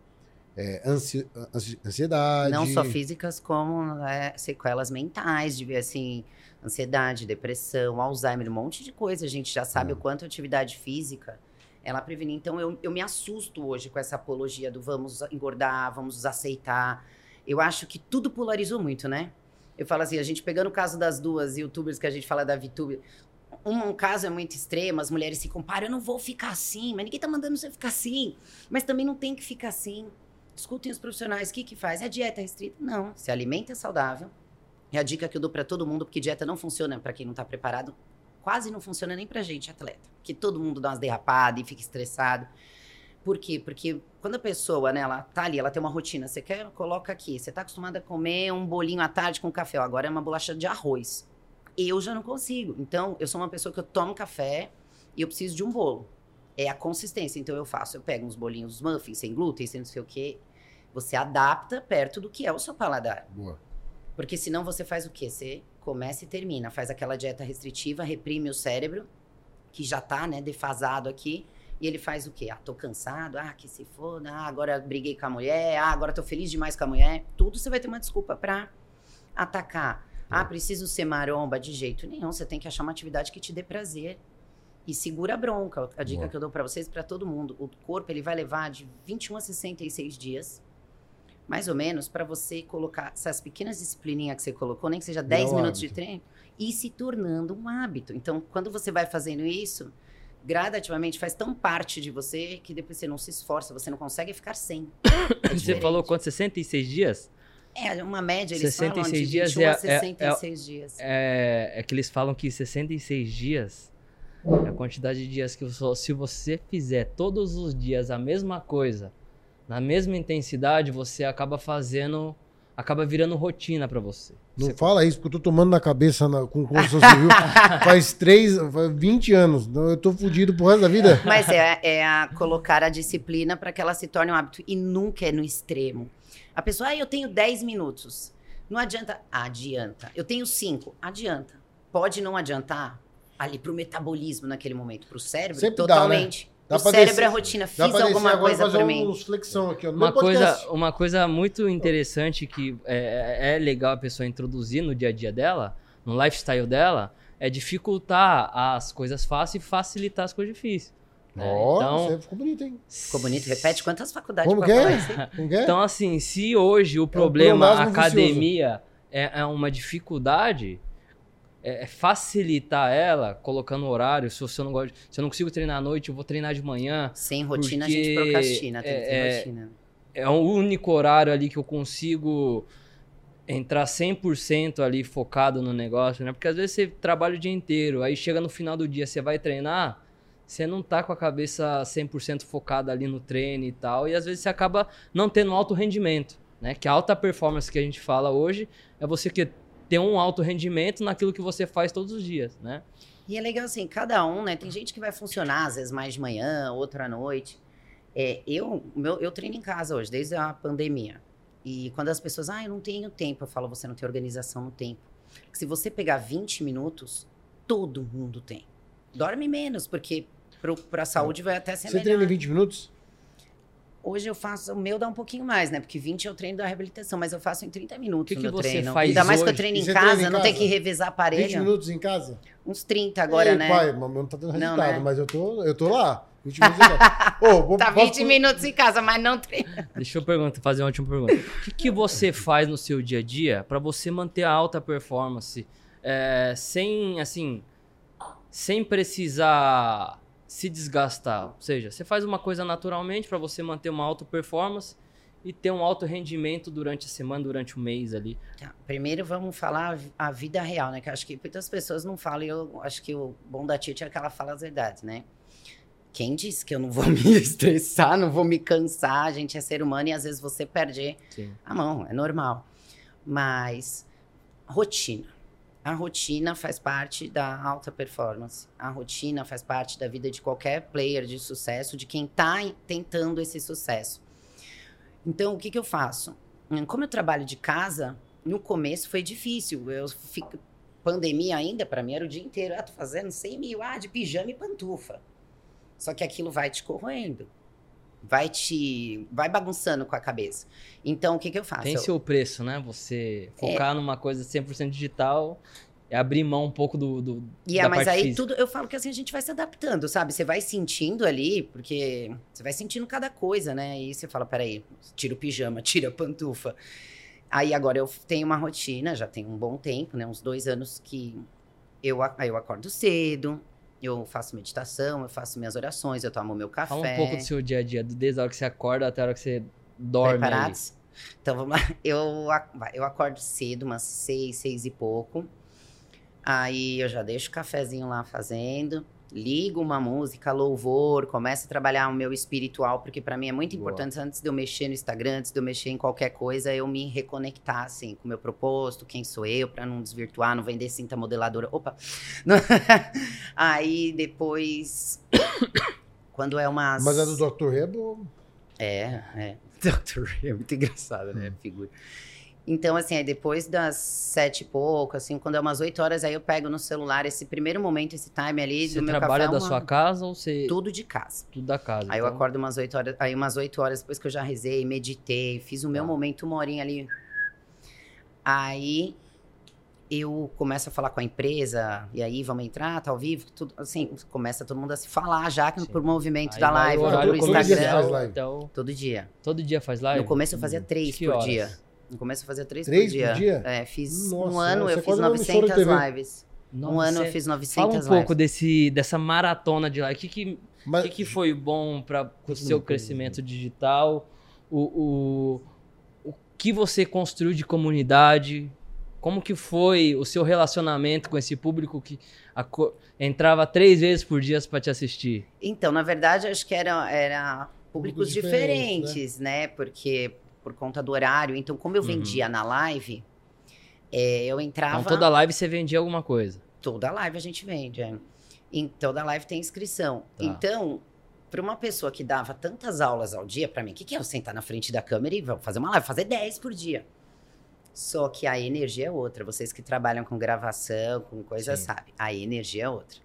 É, ansi- ansi- ansiedade. Não só físicas, como é, sequelas mentais, de assim, ansiedade, depressão, Alzheimer, um monte de coisa. A gente já sabe É. o quanto a atividade física ela previne. Então, eu, eu me assusto hoje com essa apologia do vamos engordar, vamos aceitar. Eu acho que tudo polarizou muito, né? Eu falo assim, a gente pegando o caso das duas youtubers que a gente fala da VTube, um, um caso é muito extremo, as mulheres se comparam, eu não vou ficar assim, mas ninguém tá mandando você ficar assim. Mas também não tem que ficar assim. Escutem os profissionais, o que que faz? É dieta restrita? Não, se alimenta saudável. É a dica que eu dou pra todo mundo, porque dieta não funciona pra quem não tá preparado. Quase não funciona nem pra gente, atleta. Que todo mundo dá umas derrapadas e fica estressado. Por quê? Porque quando a pessoa, né, ela tá ali, ela tem uma rotina, você quer, coloca aqui. Você tá acostumada a comer um bolinho à tarde com café, agora é uma bolacha de arroz. Eu já não consigo. Então, eu sou uma pessoa que eu tomo café e eu preciso de um bolo. É a consistência. Então, eu faço, eu pego uns bolinhos muffins sem glúten, sem não sei o quê. Você adapta perto do que é o seu paladar. Boa. Porque senão você faz o quê? Você começa e termina. Faz aquela dieta restritiva, reprime o cérebro, que já tá, né, defasado aqui, E ele faz o quê? Ah, tô cansado, ah, que se foda, ah, agora briguei com a mulher, ah, agora tô feliz demais com a mulher. Tudo você vai ter uma desculpa pra atacar. Ah, preciso ser maromba de jeito nenhum. Você tem que achar uma atividade que te dê prazer. E segura a bronca. A dica Boa. que eu dou pra vocês, pra todo mundo. O corpo, ele vai levar de 21 a 66 dias, mais ou menos, pra você colocar essas pequenas disciplininhas que você colocou, nem que seja 10 um minutos de hábito. treino, e se tornando um hábito. Então, quando você vai fazendo isso, gradativamente faz tão parte de você que depois você não se esforça, você não consegue ficar sem. É [coughs] Você falou quanto? 66 dias? É, uma média, eles 66 falam de 21 dias a é- é- 66 dias. É, é que eles falam que 66 dias é a quantidade de dias que você, se você fizer todos os dias a mesma coisa, na mesma intensidade, você acaba fazendo, acaba virando rotina pra você. Não Você- fala isso, porque eu tô tomando na cabeça na, com construção civil [laughs] faz três, faz 20 anos. Eu tô fudido pro resto da vida. Mas é, é a colocar a disciplina para que ela se torne um hábito. E nunca é no extremo. A pessoa, ah, eu tenho 10 minutos. Não adianta. Adianta. Eu tenho 5. Adianta. Pode não adiantar ali pro metabolismo naquele momento. Pro cérebro, Sempre dá, totalmente. Dá o cérebro descer- é rotina. Dá Fiz alguma agora coisa pra mim. uns flexão aqui, ó, Uma podcast. coisa, uma coisa muito interessante que é, é legal a pessoa introduzir no dia a dia dela, no lifestyle dela, é dificultar as coisas fáceis e facilitar as coisas difíceis. né? Ó, então, você ficou bonito, hein? Ficou bonito. Repete quantas faculdades Como pra que é? Como que é? Então, assim, se hoje o problema, a pleonasmo academia, é, é uma dificuldade, é, é facilitar ela, colocando horário. Se você não gosta, se eu não consigo treinar à noite, eu vou treinar de manhã. Sem rotina, a gente procrastina. Tem que ter é- rotina. É o único horário ali que eu consigo entrar 100% ali focado no negócio, né? Porque às vezes você trabalha o dia inteiro, aí chega no final do dia, você vai treinar, você não tá com a cabeça 100% focada ali no treino e tal, e às vezes você acaba não tendo alto rendimento, né? Que a alta performance que a gente fala hoje é você que ter um alto rendimento naquilo que você faz todos os dias, né? E é legal assim, cada um, né? Tem gente que vai funcionar, às vezes mais de manhã, outra à noite. É, eu, meu, eu treino em casa hoje, desde a pandemia. E quando as pessoas, ah, eu não tenho tempo, eu falo, você não tem organização no tempo. Porque se você pegar 20 minutos, todo mundo tem. Dorme menos, porque pro, pra saúde vai até ser Você melhor. treina em 20 minutos? Hoje eu faço, o meu dá um pouquinho mais, né? Porque 20 é o treino da reabilitação, mas eu faço em 30 minutos Que o que você treino. faz Ainda mais que eu treino em casa, treina em não tem que revezar 20 aparelho. minutos em casa? Uns 30 agora, Ei, né? pai, mas não tá dando Não, resultado, né? mas eu tô, eu tô lá. 20 minutos em casa. Vou- [laughs] Tá posso- 20 minutos em casa, mas não treina. Deixa eu perguntar, fazer uma última pergunta. O que, que você faz no seu dia a dia para você manter a alta performance é, sem, assim, sem precisar se desgastar? Ou seja, você faz uma coisa naturalmente para você manter uma alta performance e ter um alto rendimento durante a semana, durante o mês ali. Tá, Primeiro vamos falar a vida real, né? Que eu acho que muitas pessoas não falam, e eu acho que o bom da Titi é que ela fala as verdades, né? Quem disse que eu não vou [laughs] me estressar, não vou me cansar? A gente é ser humano e às vezes você perde Sim. a mão, é normal. Mas rotina. A rotina faz parte da alta performance. A rotina faz parte da vida de qualquer player de sucesso, de quem está tentando esse sucesso. Então, o que, que eu faço? Hum, Como eu trabalho de casa, no começo foi difícil. Eu fico. Pandemia ainda, para mim, era o dia inteiro. Ah, tô fazendo 100 mil, ah, de pijama e pantufa. Só que aquilo vai te corroendo. Vai te. Vai bagunçando com a cabeça. Então, o que, que eu faço? Tem Eu- seu preço, né? Você focar numa coisa 100% digital e abrir mão um pouco do, do E da é, mas parte aí física. tudo, eu falo que assim a gente vai se adaptando, sabe? Você vai sentindo ali, porque você vai sentindo cada coisa, né? E você fala, peraí, tira o pijama, [laughs] tira a pantufa. Aí agora eu tenho uma rotina, já tem um bom tempo, né? Uns dois anos que eu, eu acordo cedo, eu faço meditação, eu faço minhas orações, eu tomo meu café. Fala um pouco do seu dia a dia, desde a hora que você acorda até a hora que você dorme. ali. Preparados? Então vamos lá. [laughs] Eu, eu acordo cedo, umas seis, seis e pouco. Aí eu já deixo o cafezinho lá fazendo, ligo uma música, louvor, começo a trabalhar o meu espiritual, porque para mim é muito Boa. importante, antes de eu mexer no Instagram, antes de eu mexer em qualquer coisa, eu me reconectar, assim, com o meu propósito, quem sou eu, para não desvirtuar, não vender cinta modeladora. Opa! [laughs] Aí depois, [coughs] quando é umas... Mas a do Dr. Rebo, É, é. [laughs] Dr. Ray é muito engraçado, né? Figura. Então, assim, aí depois das sete e pouco, assim, quando é umas oito horas, aí eu pego no celular esse primeiro momento, esse time ali Você do meu trabalha café. da uma- sua casa ou você. Tudo de casa. Tudo da casa. Aí eu então- acordo umas 8 horas, aí umas 8 horas depois que eu já rezei, meditei, fiz o meu Tá. momento, uma horinha ali. Aí eu começo a falar com a empresa, e aí vamos entrar, tá ao vivo, tudo assim, começa todo mundo a se falar já que Sim. por movimento Aí da live, horário por todo dia Instagram, faz live. Então, todo dia. todo dia faz live? No começo eu fazia três Que por horas? dia. Começo eu fazia três, Três por dia. por dia? É, fiz Nossa, um ano, eu fiz quase uma emissora de 900 TV. lives. Nossa, um ano eu fiz 900 Fala um lives. pouco desse, dessa maratona de live. O que, que, Mas, que, que foi bom para o seu crescimento digital? O, o, o que você construiu de comunidade? Como que foi o seu relacionamento com esse público que aco- entrava três vezes por dia para te assistir? Então, na verdade, acho que era, era públicos Públicos diferentes, diferentes, né? Porque por conta do horário. Então, como eu Uhum. vendia na live, é, eu entrava. Então toda live você vendia alguma coisa. toda live a gente vende. É. Em toda live tem inscrição. Tá. Então, para uma pessoa que dava tantas aulas ao dia, para mim, o que, que é eu sentar na frente da câmera e fazer uma live? Fazer 10 por dia. Só que a energia é outra. Vocês que trabalham com gravação, com coisa, Sim. sabem. A energia é outra.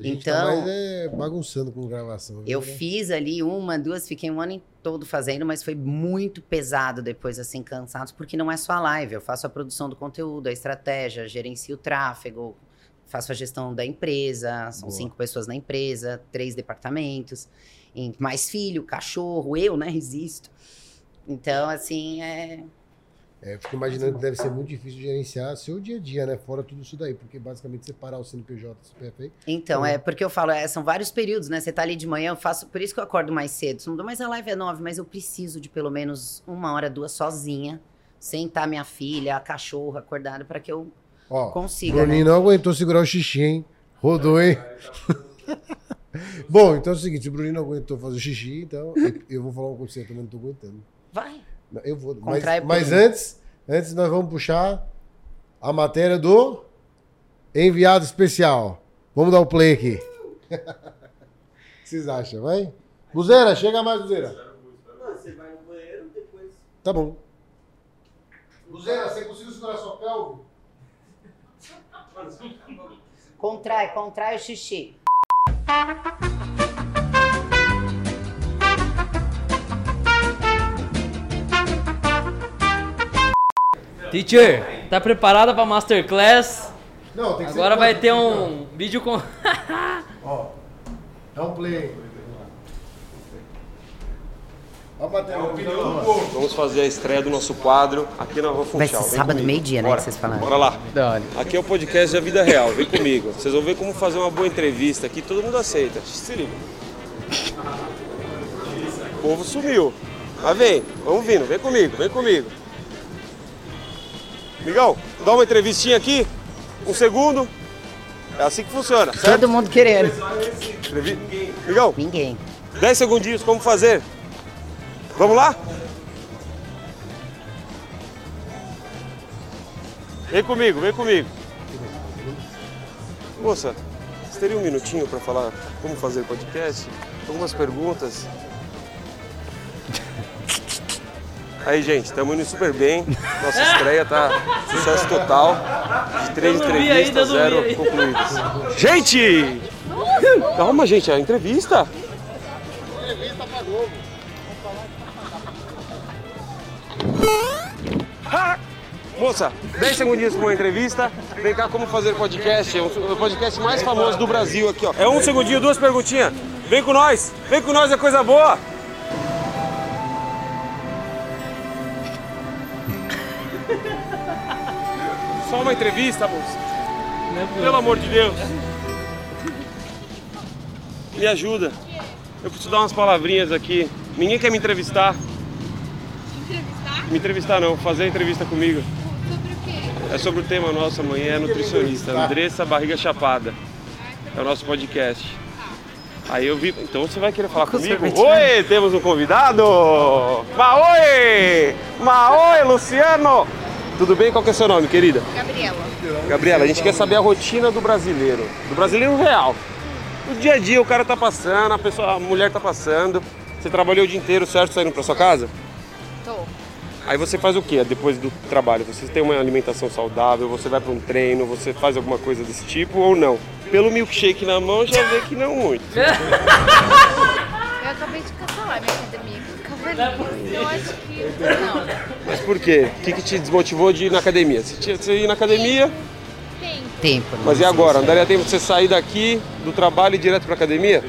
A gente então- tá mais é, bagunçando com gravação. Eu né? fiz ali uma, duas, fiquei um ano em todo fazendo, mas foi muito pesado depois, assim, cansados, porque não é só a live. Eu faço a produção do conteúdo, a estratégia, gerencio o tráfego, faço a gestão da empresa, são Boa. cinco pessoas na empresa, três departamentos, mais filho, cachorro, eu, né, [laughs] resisto. Então, assim, é. É, fico imaginando que deve ser muito difícil gerenciar seu dia a dia, né? Fora tudo isso daí, porque basicamente separar o CNPJ do CPF Então, Uhum. é porque eu falo, é, são vários períodos, né? Você tá ali de manhã, eu faço. Por isso que eu acordo mais cedo. Mas a live é nove, mas eu preciso de pelo menos uma hora, duas sozinha, sentar minha filha, a cachorra acordada, para que eu Ó, consiga. Bruninho Né? não aguentou segurar o xixi, hein? Rodou, hein? [laughs] Bom, então é o seguinte, o Bruninho não aguentou fazer o xixi, então eu- eu vou falar uma coisa que eu também não tô aguentando. Vai. Eu vou. Mas, Contrai mas por- antes, antes nós vamos puxar a matéria do enviado especial. Vamos dar o play aqui. O que vocês acham, vai? Buzeira, chega mais, Buzeira. Você vai no banheiro, depois. Tá bom. Buzeira, você conseguiu segurar sua pelve? Contrai, contrai o xixi. Teacher, tá preparada para masterclass? Não, tem que Agora ser vai ter um vídeo com [laughs] Ó, dá um play a matéria. Vamos fazer a estreia do nosso quadro aqui na Rua Vai Funchal. ser Vem sábado, meio-dia, né? Bora. Que vocês falaram. Bora lá. Aqui é o podcast da vida real. Vem comigo. Vocês vão ver como fazer uma boa entrevista aqui. Todo mundo aceita. Se liga. O povo sumiu. Mas vem, vamos vindo. Vem comigo, vem comigo. Migão, dá uma entrevistinha aqui. Um segundo. É assim que funciona, certo? Todo mundo querendo. Entrevi... Migão, Ninguém. 10 segundinhos, como fazer? Vamos lá? Vem comigo, vem comigo. Moça, você teria um minutinho para falar como fazer podcast? Algumas perguntas. Aí, gente, estamos indo super bem. Nossa estreia tá sucesso total. De três entrevistas, zero concluídas. Gente! Calma, gente, a entrevista. Ah! Moça, 10 segundinhos para uma entrevista. Vem cá como fazer podcast. É o podcast mais famoso do Brasil aqui, ó. É um segundinho, duas perguntinhas. Vem com nós. Vem com nós, é coisa boa. Só uma entrevista, moça. Pelo amor de Deus. Me ajuda. Eu preciso dar umas palavrinhas aqui. Ninguém quer me entrevistar. Entrevistar? Me entrevistar não, fazer a entrevista comigo. Sobre o quê? É sobre o tema nosso amanhã, é nutricionista. Andressa Barriga Chapada. É o nosso podcast. Aí eu vi. Então você vai querer falar Com comigo? Oi, temos um convidado! Maoi! Maoi, Luciano! Tudo bem? Qual que é o seu nome, querida? Gabriela. Gabriela, a gente quer saber a rotina do brasileiro, do brasileiro real. O dia a dia o cara tá passando, a pessoa, a mulher tá passando. Você trabalhou o dia inteiro, certo, saindo pra sua casa? Tô. Aí você faz o que depois do trabalho? Você tem uma alimentação saudável, você vai para um treino, você faz alguma coisa desse tipo ou não? Pelo milkshake na mão já vê que não muito. [laughs] Eu acabei de cancelar minha academia com cavalinho. Eu acho que não. Mas por quê? O que, que te desmotivou de ir na academia? Você tinha você ir na academia, Tem. Tempo. né? mas e agora? Não daria tempo de você sair daqui do trabalho e ir direto pra academia?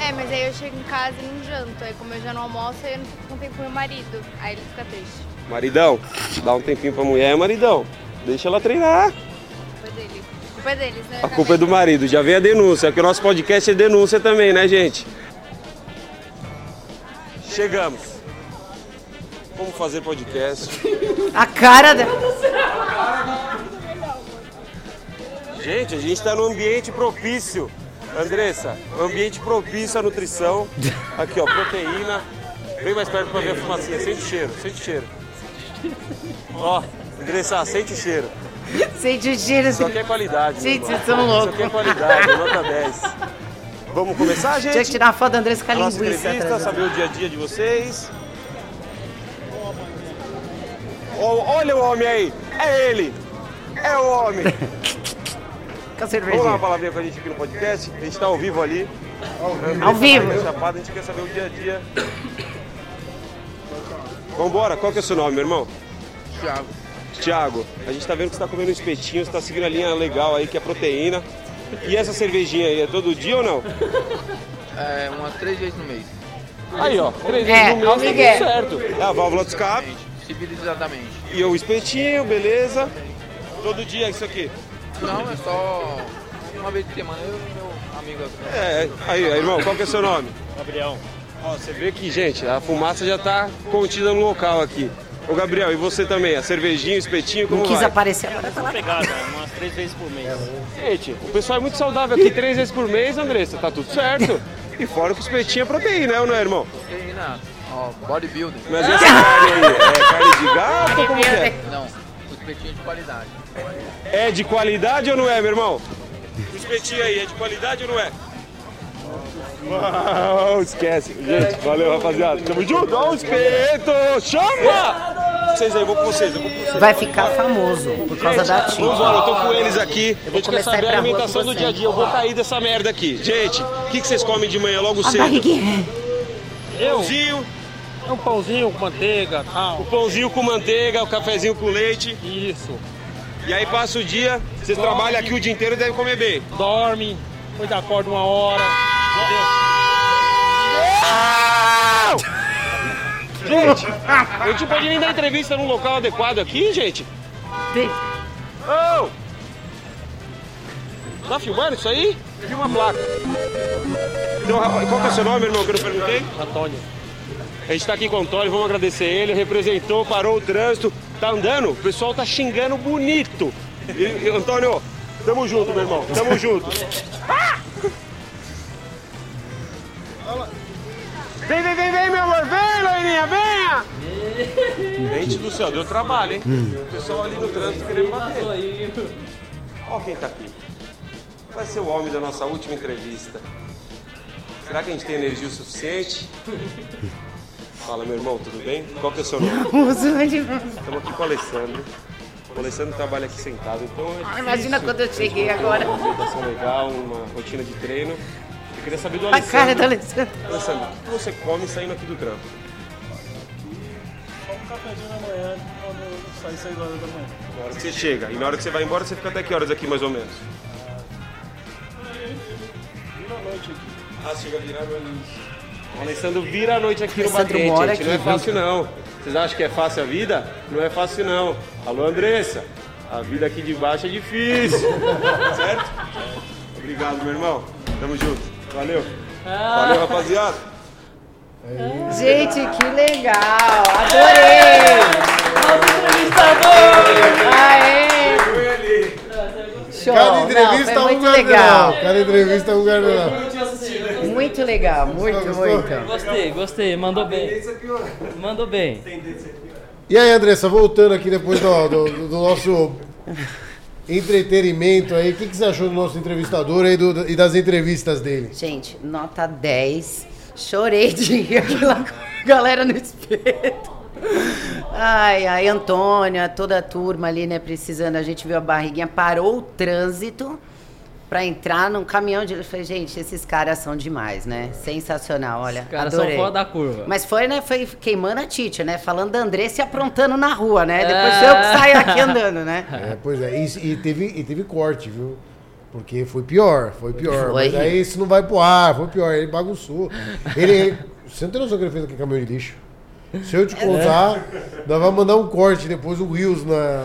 É, mas aí eu chego em casa e não janto. Aí como eu já não almoço, aí eu não fico com tempo com meu marido. Aí ele fica triste. Maridão, dá um tempinho pra mulher, maridão. Deixa ela treinar. Culpa é dele. Culpa é deles, né? A culpa é do marido, já vem a denúncia, porque o nosso podcast é denúncia também, né, gente? Chegamos. Como fazer podcast? [laughs] A cara da... Gente, a gente está num ambiente propício. Andressa, ambiente propício à nutrição. Aqui, ó, proteína. Vem mais perto para ver a fumacinha. Sente o cheiro, sente o cheiro. Ó, Andressa, sente o cheiro. Sente o cheiro. Isso aqui é qualidade. Gente, vocês são loucos. Isso aqui é qualidade, nota 10. Vamos começar, gente? Tinha que tirar uma foto da Andressa com a a nossa linguiça entrevista, atrás. saber o dia a dia de vocês. Olha o homem aí, é ele, é o homem. [laughs] Com a Vamos dar uma palavrinha com a gente aqui no podcast, a gente tá ao vivo ali. Ao vivo. Chapada, a gente quer saber o dia a dia. Vambora, qual que é o seu nome, meu irmão? Thiago. Tiago, a gente tá vendo que você tá comendo um espetinho, você tá seguindo a linha legal aí, que é proteína. E essa cervejinha aí, é todo dia ou não? É, umas três vezes no mês. Aí, ó, três É, vezes no mês, tá tudo certo. É a válvula de escape. Civilizadamente. E o espetinho, beleza. Todo dia isso aqui. Não, é só uma vez por semana eu e meu amigo aqui. É, aí, aí, irmão, qual que é o seu nome? Gabriel. Ó, você vê que, gente, a fumaça já tá contida no local aqui. Ô, Gabriel, e você também? A cervejinha, o espetinho, como Não quis vai? aparecer agora. Tá lá. pegada, umas três vezes por mês. Gente, o pessoal é muito saudável aqui, três vezes por mês, Andressa, tá tudo certo. E fora que o espetinho é proteína, né, não é, irmão? Proteína, ó, bodybuilder. Mas essa carne aí? É carne de gato ou como que é? Não, os espetinho de qualidade. É de qualidade ou não é, meu irmão? O espetinho aí é de qualidade ou não é? Uau, esquece. Gente, valeu, rapaziada. Tamo junto. Ó, o espeto! Chama! Vocês aí, eu vou com vocês, eu vou com vocês. Vai ficar famoso por causa da Vamos tinta. embora, eu tô com eles aqui. A vou gente quer começar a ir saber a rua alimentação do dia a dia. Eu vou cair dessa merda aqui. Gente, o que, que vocês comem de manhã logo A cedo? barriguinha. Eu? Pãozinho, É um pãozinho com manteiga tal. o pãozinho com manteiga, o cafezinho com leite. Isso. E aí passa o dia, vocês trabalham aqui o dia inteiro e devem comer bem. Dorme, depois acorda uma hora. Gente, [laughs] a gente pode nem dar entrevista num local adequado aqui, gente? Ô! Tá filmando isso aí? Filma a placa. Então, rapaz, qual que é o seu nome, irmão, que eu não perguntei? Antônio. A gente tá aqui com o Antônio, vamos agradecer ele, representou, parou o trânsito, tá andando, o pessoal tá xingando bonito. E, e, Antônio, tamo junto, meu irmão, tamo [laughs] junto. Ah! Vem, vem, vem, vem, meu amor, vem, loirinha, venha! Gente do céu, deu trabalho, hein? O pessoal ali no trânsito querendo bater. Olha quem tá aqui. Vai ser o homem da nossa última entrevista. Será que a gente tem energia o suficiente? Fala, meu irmão, tudo bem? Qual que é o seu nome? [laughs] Estamos aqui com o Alessandro. O Alessandro trabalha aqui sentado, então é Imagina quando eu cheguei agora. uma alimentação legal, uma rotina de treino. Eu queria saber do A cara do Alessandro. Alessandro. Alessandro, o que você come saindo aqui do trampo? um cafezinho da manhã, quando sai 6 horas da manhã. Na hora que você chega. E na hora que você vai embora, você fica até que horas aqui, mais ou menos? Vira a noite aqui. Ah, chega a virar a noite. O Alessandro vira a noite aqui no Alessandro Batente, mora gente. Não é aqui, fácil, não. Vocês acham que é fácil a vida? Não é fácil, não. Alô, Andressa. A vida aqui de baixo é difícil. [laughs] certo? Obrigado, meu irmão. Tamo junto. Valeu. Valeu, rapaziada. Gente, que legal! Adorei! Aê! Show! Cada Não, entrevista foi um muito lugar legal. Cada entrevista um lugar não. Muito legal, muito, Gostou? muito. Gostei, gostei, mandou bem. Mandou bem. E aí, Andressa, voltando aqui depois do, do- do nosso entretenimento aí, o que, que você achou do nosso entrevistador aí do- e das entrevistas dele? Gente, nota 10. Chorei de rir aqui lá com a galera no espeto. Ai, ai, Antônia, toda a turma ali, né, precisando. A gente viu a barriguinha, parou o trânsito pra entrar num caminhão de. Eu falei, gente, esses caras são demais, né? Sensacional, olha. Os caras são adorei. fora da curva. Mas foi, né? Foi queimando a Tite, né? Falando da Andressa e aprontando na rua, né? Depois eu que saio aqui andando, né? [laughs] É, pois é, e, e teve, e teve corte, viu? Porque foi pior, foi pior. Foi. Mas aí isso não vai pro ar, foi pior. Ele bagunçou. Ele, você não tem noção que ele fez aquele caminhão de lixo? Se eu te contar, nós vamos mandar um corte depois, o Wills na.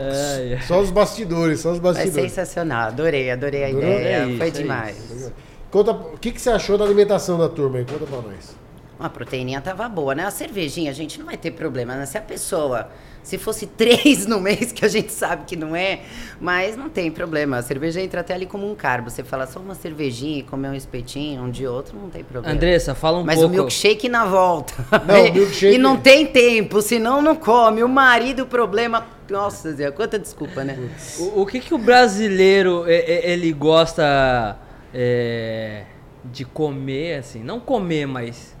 Ai, ai. Só os bastidores, só os Foi bastidores. sensacional, adorei, adorei a Adorou? ideia. É isso, foi é demais. Conta, o que, que você achou da alimentação da turma aí? Conta pra nós. A proteininha tava boa, né? A cervejinha, a gente não vai ter problema, né? Se a pessoa, se fosse [laughs] três no mês, que a gente sabe que não é, mas não tem problema. A cerveja entra até ali como um carbo. Você fala só uma cervejinha e comer um espetinho, um de outro, não tem problema. Andressa, fala um mas pouco. o milkshake na volta. Não, [laughs] milkshake- e não tem tempo, senão não come. O marido, problema. Nossa, Zé, quanta desculpa, né? O, o que, que o brasileiro e- e- ele gosta é, de comer, assim? Não comer, mas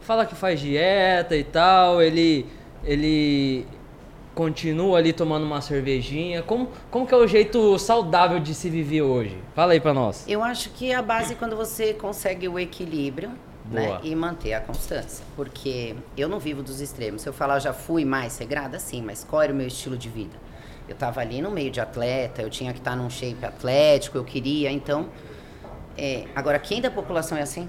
fala que faz dieta e tal. Ele ele continua ali tomando uma cervejinha. Como, como que é o jeito saudável de se viver hoje? Fala aí pra nós. Eu acho que a base é quando você consegue o equilíbrio né, e manter a constância. Porque eu não vivo dos extremos. Se eu falar, eu já fui mais regrada, sim, mas qual era o meu estilo de vida? Eu estava ali no meio de atleta, eu tinha que estar num shape atlético, eu queria, então. é, agora, quem da população é assim?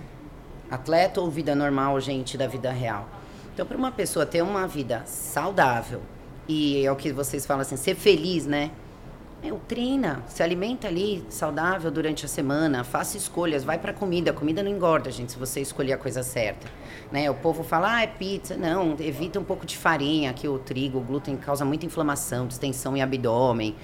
Atleta ou vida normal, gente da vida real? Então, para uma pessoa ter uma vida saudável e é o que vocês falam assim, ser feliz, né? Meu, treina, se alimenta ali saudável durante a semana, faça escolhas, vai pra comida. A comida não engorda, gente, se você escolher a coisa certa. Né? O povo fala, ah, é pizza. Não, evita um pouco de farinha, que o trigo, o glúten causa muita inflamação, distensão em abdômen.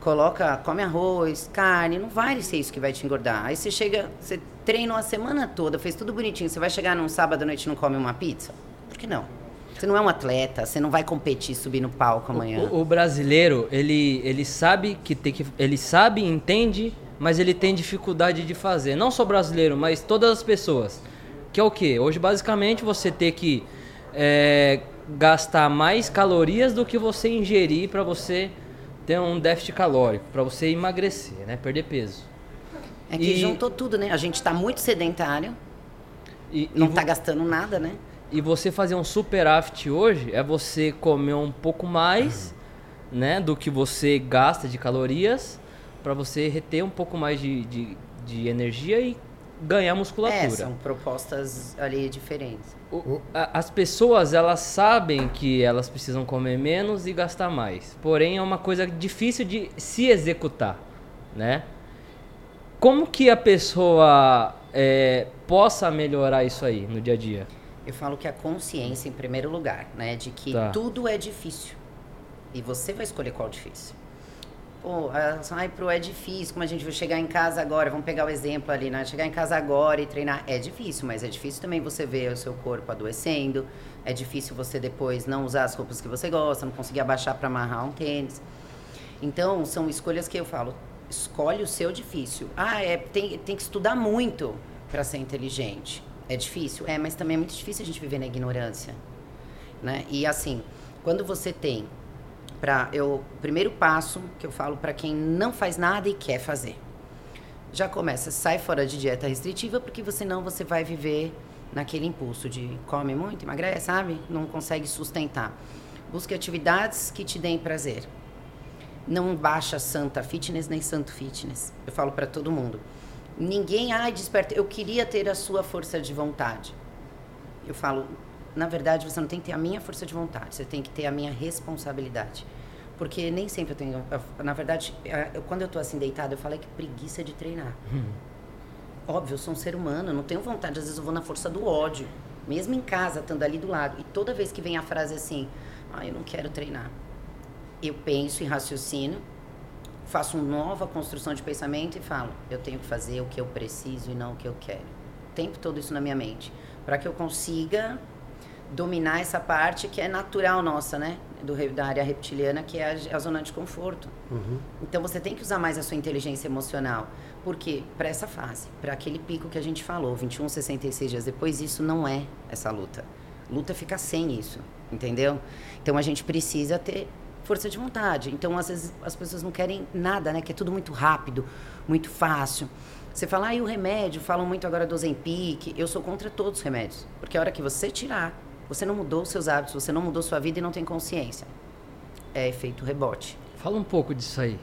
Coloca, come arroz, carne, não vai ser isso que vai te engordar. Aí você chega, você treinou a semana toda, fez tudo bonitinho, você vai chegar num sábado à noite e não come uma pizza? Por que não? Você não é um atleta, você não vai competir, subir no palco amanhã. O, o brasileiro, ele, ele sabe que tem que. Ele sabe, entende, mas ele tem dificuldade de fazer. Não só brasileiro, mas todas as pessoas. Que é o quê? Hoje, basicamente, você ter que é, gastar mais calorias do que você ingerir para você ter um déficit calórico, para você emagrecer, né? Perder peso. É que E- juntou tudo, né? A gente tá muito sedentário, E, não e vo- tá gastando nada, né? E você fazer um superávit hoje é você comer um pouco mais, né, do que você gasta de calorias, para você reter um pouco mais de, de, de energia e ganhar musculatura. É, são propostas ali diferentes. O- a- as pessoas elas sabem que elas precisam comer menos e gastar mais. Porém é uma coisa difícil de se executar, né? Como que a pessoa é, possa melhorar isso aí no dia a dia? Eu falo que a consciência em primeiro lugar, né? De que Tá. tudo é difícil. E você vai escolher qual difícil. Pô, as- ai, pro é difícil, como a gente vai chegar em casa agora, vamos pegar o exemplo ali, né? Chegar em casa agora e treinar é difícil, mas é difícil também você ver o seu corpo adoecendo, é difícil você depois não usar as roupas que você gosta, não conseguir abaixar para amarrar um tênis. Então, são escolhas que eu falo, escolhe o seu difícil. Ah, é, tem, tem que estudar muito para ser inteligente. É difícil? É, mas também é muito difícil a gente viver na ignorância. Né? E assim, quando você tem para eu primeiro passo que eu falo para quem não faz nada e quer fazer. Já começa, sai fora de dieta restritiva, porque senão você vai viver naquele impulso de come muito, emagrece, sabe? Não consegue sustentar. Busque atividades que te deem prazer. Não baixa santa fitness nem santo fitness. Eu falo para todo mundo. Ninguém, ai, desperta. Eu queria ter a sua força de vontade. Eu falo, na verdade, você não tem que ter a minha força de vontade, você tem que ter a minha responsabilidade. Porque nem sempre eu tenho. Na verdade, eu- quando eu tô assim deitada, eu falo "Ai, que preguiça de treinar. Óbvio, eu sou um ser humano, eu não tenho vontade, às vezes eu vou na força do ódio. Mesmo em casa, estando ali do lado. E toda vez que vem a frase assim, ah, eu não quero treinar. Eu penso e raciocino, faço uma nova construção de pensamento e falo, eu tenho que fazer o que eu preciso e não o que eu quero. O tempo todo isso na minha mente. Para que eu consiga dominar essa parte que é natural nossa, né? Do, da área reptiliana, que é a, a zona de conforto. Então você tem que usar mais a sua inteligência emocional. Por quê? Para essa fase, para aquele pico que a gente falou, 21, 66 dias depois, isso não é essa luta. Luta ficar sem isso, entendeu? Então a gente precisa ter força de vontade. Então às vezes as pessoas não querem nada, né? Que é tudo muito rápido, muito fácil. Você fala, ah, e o remédio? Falam muito agora do Ozempic. Eu sou contra todos os remédios. Porque a hora que você tirar, você não mudou os seus hábitos, você não mudou sua vida e não tem consciência. É efeito rebote. Fala um pouco disso aí.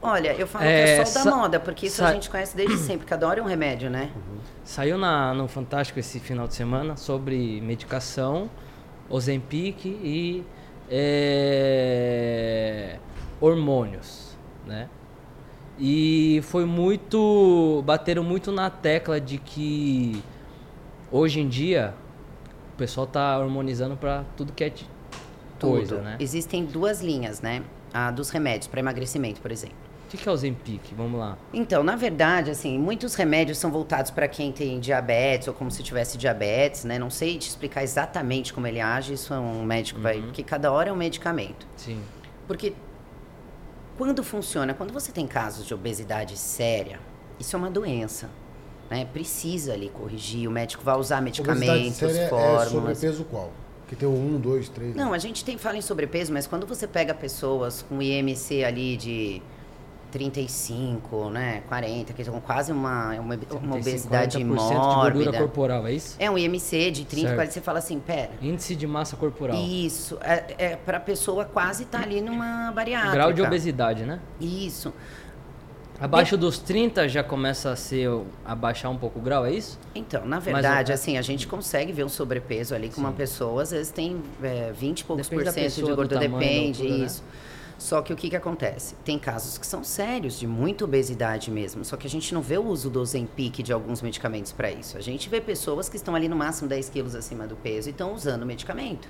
Olha, eu falo É, que é sol da sa- moda, porque isso a gente conhece desde sempre. Cada hora é um remédio, né? Saiu na, no Fantástico esse final de semana sobre medicação, Ozempic e é, hormônios, né? E foi muito, bateram muito na tecla de que hoje em dia o pessoal tá hormonizando para tudo que é de coisa, Tudo. né? Existem duas linhas, né? A dos remédios para emagrecimento, por exemplo. O que que é Ozempic? Vamos lá. Então, na verdade, assim, muitos remédios são voltados para quem tem diabetes ou como se tivesse diabetes, né? Não sei te explicar exatamente como ele age, isso é um médico vai, porque cada hora é um medicamento. Sim. Porque quando funciona, quando você tem casos de obesidade séria, isso é uma doença, né? Precisa ali corrigir, o médico vai usar Obesidade medicamentos, séria é fórmulas. sobrepeso qual? Que tem o 1, 2, 3. Não, a gente tem fala em sobrepeso, mas quando você pega pessoas com IMC ali de 35, né, 40, que são quase uma, uma, uma 35, obesidade 40% de gordura mórbida. corporal, é isso? É um IMC de 30, Certo. 40, você fala assim, pera. Índice de massa corporal. Isso, é, é pra pessoa quase estar ali numa bariátrica. Grau de obesidade, né? Isso. Abaixo dos 30 já começa a ser a baixar um pouco o grau, é isso? Então, na Mas verdade, o- assim, a gente consegue ver um sobrepeso ali com uma pessoa, às vezes tem é, 20 e poucos Depende por cento pessoa, de gordura, tamanho, da depende, altura, né? Só que o que que acontece? Tem casos que são sérios, de muita obesidade mesmo, só que a gente não vê o uso do Ozempic de alguns medicamentos para isso. A gente vê pessoas que estão ali no máximo 10 quilos acima do peso e estão usando medicamento.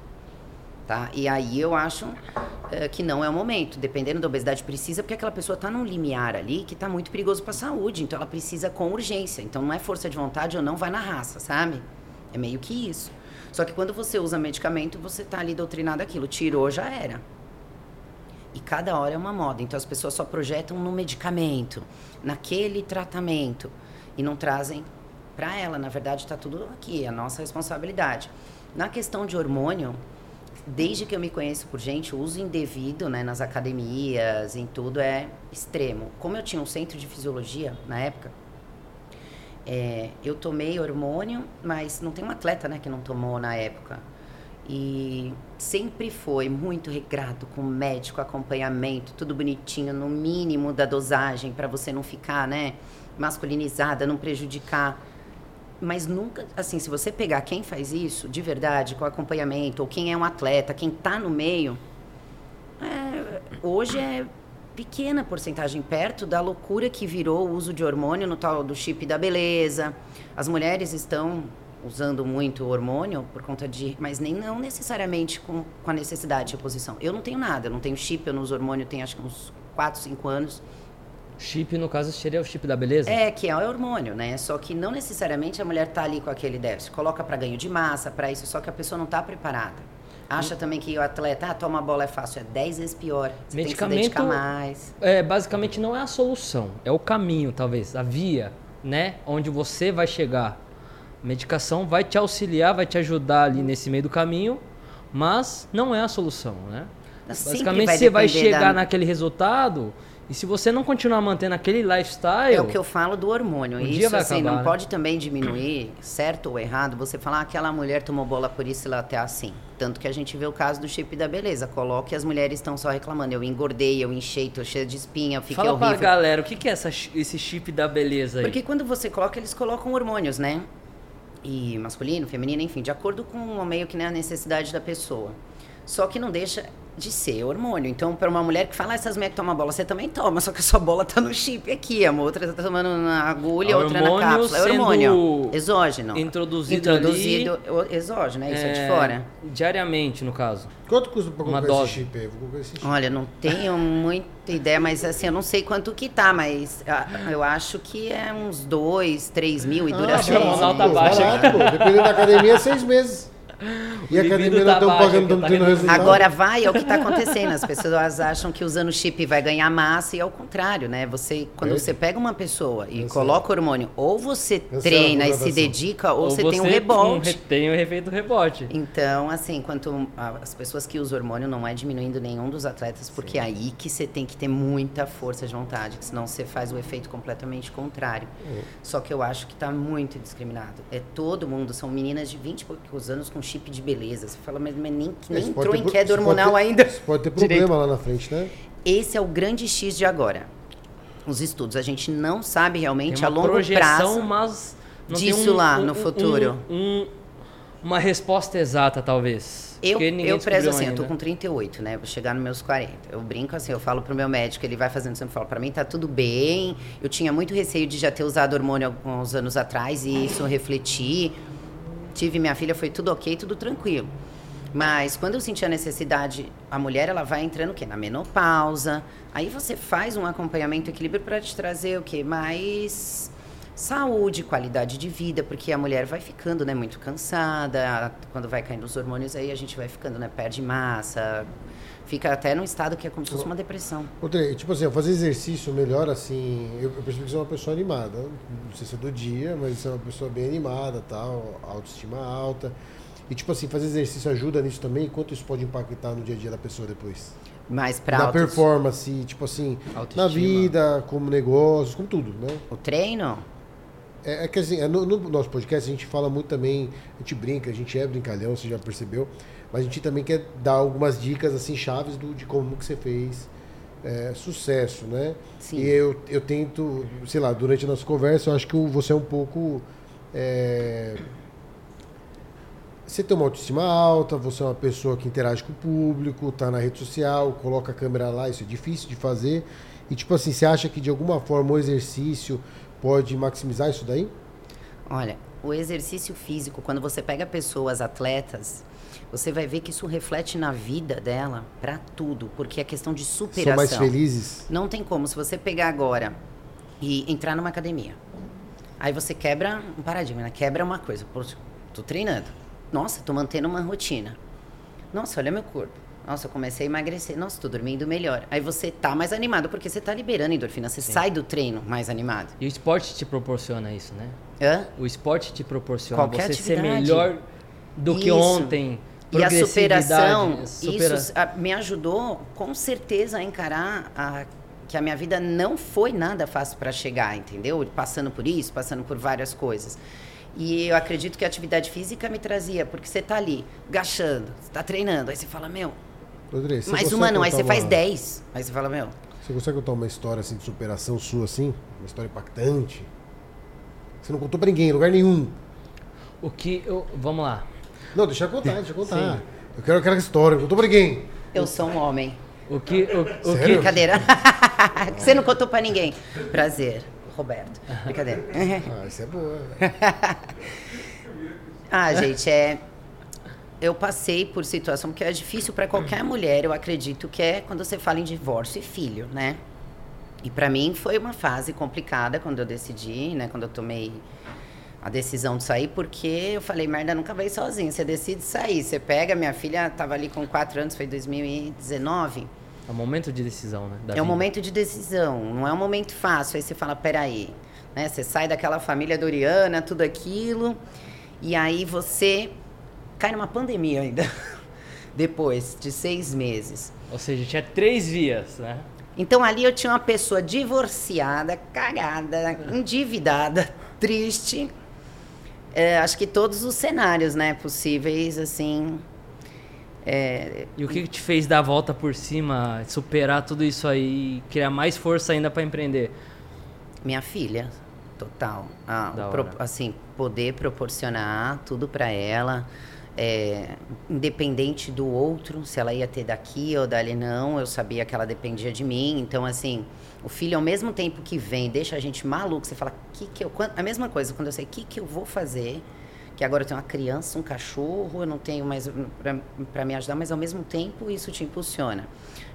Tá? E aí eu acho eh, que não é o momento. Dependendo da obesidade, precisa, porque aquela pessoa está num limiar ali que está muito perigoso para a saúde. Então ela precisa com urgência. Então não é força de vontade ou não vai na raça, sabe? É meio que isso. Só que quando você usa medicamento, você está ali doutrinado aquilo. Tirou, já era. E cada hora é uma moda. Então as pessoas só projetam no medicamento, naquele tratamento. E não trazem para ela. Na verdade, está tudo aqui, é a nossa responsabilidade. Na questão de hormônio, desde que eu me conheço por gente, o uso indevido né, nas academias, em tudo, é extremo. Como eu tinha um centro de fisiologia na época, é, eu tomei hormônio, mas não tem um atleta né, que não tomou na época. E sempre foi muito regrado, com médico, acompanhamento, tudo bonitinho, no mínimo da dosagem, para você não ficar né, masculinizada, não prejudicar. Mas nunca, assim, se você pegar quem faz isso de verdade, com acompanhamento, ou quem é um atleta, quem está no meio, é, hoje é pequena porcentagem, perto da loucura que virou o uso de hormônio no tal do chip da beleza. As mulheres estão usando muito hormônio por conta de. Mas nem não necessariamente com, com a necessidade de reposição. Eu não tenho nada, eu não tenho chip, eu não uso hormônio, tenho acho que uns 4, 5 anos. Chip, no caso, seria o chip da beleza? É, que é o hormônio, né? Só que não necessariamente a mulher tá ali com aquele déficit. Coloca para ganho de massa, para isso, só que a pessoa não tá preparada. Acha também que o atleta, ah, toma bola é fácil, é 10 vezes pior. Você tem que se Medicamento- dedicar mais. É, basicamente não é a solução, é o caminho, talvez, a via, né? Onde você vai chegar. Medicação vai te auxiliar, vai te ajudar ali nesse meio do caminho, mas não é a solução, né? Sempre Basicamente vai você vai chegar da- naquele resultado e se você não continuar mantendo aquele lifestyle, É o que eu falo do hormônio. Um dia isso, assim, acabar, não né? pode também diminuir, certo ou errado, você falar ah, aquela mulher tomou bola por isso ela tá assim. Tanto que a gente vê o caso do chip da beleza. Coloque as mulheres estão só reclamando. Eu engordei, eu enchei, tô cheia de espinha, eu fiquei fala pra horrível. galera, o que que é essa, esse chip da beleza aí? Porque quando você coloca, eles colocam hormônios, né? E masculino, feminino, enfim, de acordo com o meio que né, a necessidade da pessoa. Só que não deixa de ser hormônio. Então, para uma mulher que fala, "Ah, essas mulheres que tomam bola, você também toma, só que a sua bola tá no chip aqui, a outra tá tomando na agulha, a outra na cápsula. É hormônio. Exógeno. introduzido Introduzido, o- exógeno, é isso, é, de fora. Diariamente, no caso. Quanto custa pra Uma comprar esse chip aí? Vou comprar esse chip. Olha, não tenho [laughs] muita ideia, mas assim, eu não sei quanto que tá, mas ah, eu acho que é uns dois, três mil e dura Ah, seis. hormonal tá baixa barato, pô. Dependendo da academia, é seis meses. E a academia não baixo, pagando, não tá resultado. Agora vai, é o que está acontecendo. As pessoas acham que usando chip vai ganhar massa e é o contrário, né? Você, quando Perde. você pega uma pessoa e coloca hormônio, ou você a treina e se dedica, ou, você, tem um rebote. re- tem o efeito rebote. Então, assim, quanto as pessoas que usam hormônio não é diminuindo nenhum dos atletas, porque é aí que você tem que ter muita força de vontade, senão você faz o efeito completamente contrário. É. Só que eu acho que está muito discriminado. É todo mundo, são meninas de 20 e poucos anos com chip de beleza. Você fala, mas, mas nem, nem Isso pode entrou ter em queda hormonal ter- ainda. Isso pode ter problema Direito. lá na frente, né? Esse é o grande X de agora. Os estudos. A gente não sabe realmente a longo projeção, prazo. mas não disso tem um- lá um- no futuro. um- um- uma resposta exata, talvez. Eu, Porque ninguém eu prezo assim, eu ainda. tô com 38, né? Vou chegar nos meus 40. Eu brinco assim, eu falo pro meu médico, ele vai fazendo sempre, eu falo, pra mim tá tudo bem. Eu tinha muito receio de já ter usado hormônio alguns anos atrás e isso refletir. Tive minha filha, foi tudo ok, tudo tranquilo. Mas quando eu senti a necessidade, a mulher ela vai entrando o? Na menopausa. Aí você faz um acompanhamento equilíbrio para te trazer o quê? Mais saúde, qualidade de vida, porque a mulher vai ficando, né, muito cansada, quando vai caindo os hormônios aí a gente vai ficando, né, perde massa, fica até num estado que é como se fosse uma depressão. Outra, tipo assim, fazer exercício melhor, assim, eu, eu percebi que você é uma pessoa animada. Não sei se é do dia, mas você é uma pessoa bem animada, tal, autoestima alta. E tipo assim, fazer exercício ajuda nisso também? E quanto isso pode impactar no dia a dia da pessoa depois? Mas para Na performance, tipo assim, na Autoestima. vida, como negócios, como tudo, né? o treino, É, é que assim, é no, no nosso podcast a gente fala muito também, a gente brinca, a gente é brincalhão, você já percebeu, mas a gente também quer dar algumas dicas assim chaves do, de como que você fez é, sucesso, né? Sim. E eu, eu tento, sei lá, durante a nossa conversa, eu acho que você é um pouco. é, você tem uma autoestima alta, você é uma pessoa que interage com o público, tá na rede social, coloca a câmera lá, isso é difícil de fazer. E tipo assim, você acha que de alguma forma o exercício pode maximizar isso daí? Olha, o exercício físico, quando você pega pessoas atletas, você vai ver que isso reflete na vida dela para tudo, porque é questão de São superação. mais felizes? Não tem como. Se você pegar agora e entrar numa academia, aí você quebra um paradigma, né? Quebra uma coisa. Poxa, tô treinando. Nossa, tô mantendo uma rotina. Nossa, olha meu corpo. Nossa, eu comecei a emagrecer. Nossa, tô dormindo melhor. Aí você tá mais animado, porque você tá liberando endorfina. Você sai do treino mais animado. E o esporte te proporciona isso, né? Hã? O esporte te proporciona Qualquer você ser atividade. melhor do que Isso. ontem. E a superação, supera- isso a- me ajudou com certeza a encarar a- que a minha vida não foi nada fácil para chegar, entendeu? Passando por isso, passando por várias coisas. E eu acredito que a atividade física me trazia, porque você tá ali, gachando, você tá treinando, aí você fala, meu, Rodrigo, mais uma não, aí você faz uma- 10. Aí você fala, meu, Você consegue contar uma história assim de superação sua assim? Uma história impactante? Você não contou pra ninguém, em lugar nenhum. O que eu, vamos lá. Não, deixa eu contar, deixa eu contar. Sim. Eu quero aquela história, não contou pra ninguém. eu sou um homem. O que o, o que Brincadeira. [laughs] você não contou pra ninguém. Prazer, Roberto. Brincadeira. Ah, isso é boa. [laughs] Ah, gente, é. Eu passei por situação que é difícil para qualquer mulher, eu acredito que é quando você fala em divórcio e filho, né? E para mim foi uma fase complicada quando eu decidi, né? Quando eu tomei a decisão de sair, porque eu falei, merda, nunca vai sozinha. Você decide sair. Você pega, minha filha tava ali com quatro anos, foi 2019. é o momento de decisão, né? É um vida. momento de decisão, não é um momento fácil. Aí você fala, peraí, né? Você sai daquela família doriana, tudo aquilo, e aí você cai numa pandemia ainda. [laughs] Depois de seis meses. Ou seja, tinha três vias, né? Então ali eu tinha uma pessoa divorciada, cagada, endividada, [laughs] triste. É, acho que todos os cenários, né, possíveis, assim. é, E o que, que te fez dar a volta por cima, superar tudo isso aí, criar mais força ainda pra empreender? Minha filha, total. Ah, pro- assim, poder proporcionar tudo para ela, é, independente do outro, se ela ia ter daqui ou dali não, eu sabia que ela dependia de mim. Então, assim, o filho, ao mesmo tempo que vem, deixa a gente maluco. Você fala, que que eu, a mesma coisa quando eu sei o que, que eu vou fazer. Que agora eu tenho uma criança, um cachorro, eu não tenho mais para me ajudar, mas ao mesmo tempo isso te impulsiona.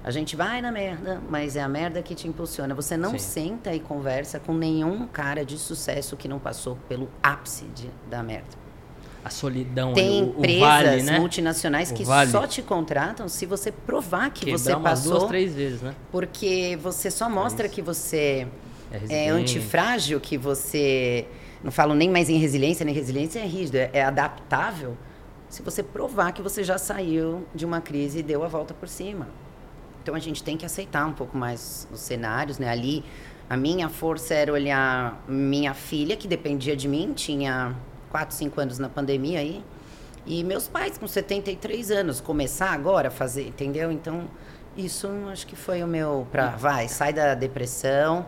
A gente vai na merda, mas é a merda que te impulsiona. Você não Sim. senta e conversa com nenhum cara de sucesso que não passou pelo ápice de- da merda. A solidão, Tem o, o empresas vale, né? multinacionais O que vale. só te contratam se você provar que Quebrar você passou. duas, três vezes, né? Porque você só mostra que você É é antifrágil, que você. Não falo nem mais em resiliência, nem resiliência é rígido, é, é adaptável. Se você provar que você já saiu de uma crise e deu a volta por cima. Então a gente tem que aceitar um pouco mais os cenários, né? Ali, a minha força era olhar minha filha, que dependia de mim, tinha 4, 5 anos na pandemia aí. E meus pais com 73 anos, começar agora a fazer, entendeu? Então, isso acho que foi o meu pra vai, sai da depressão,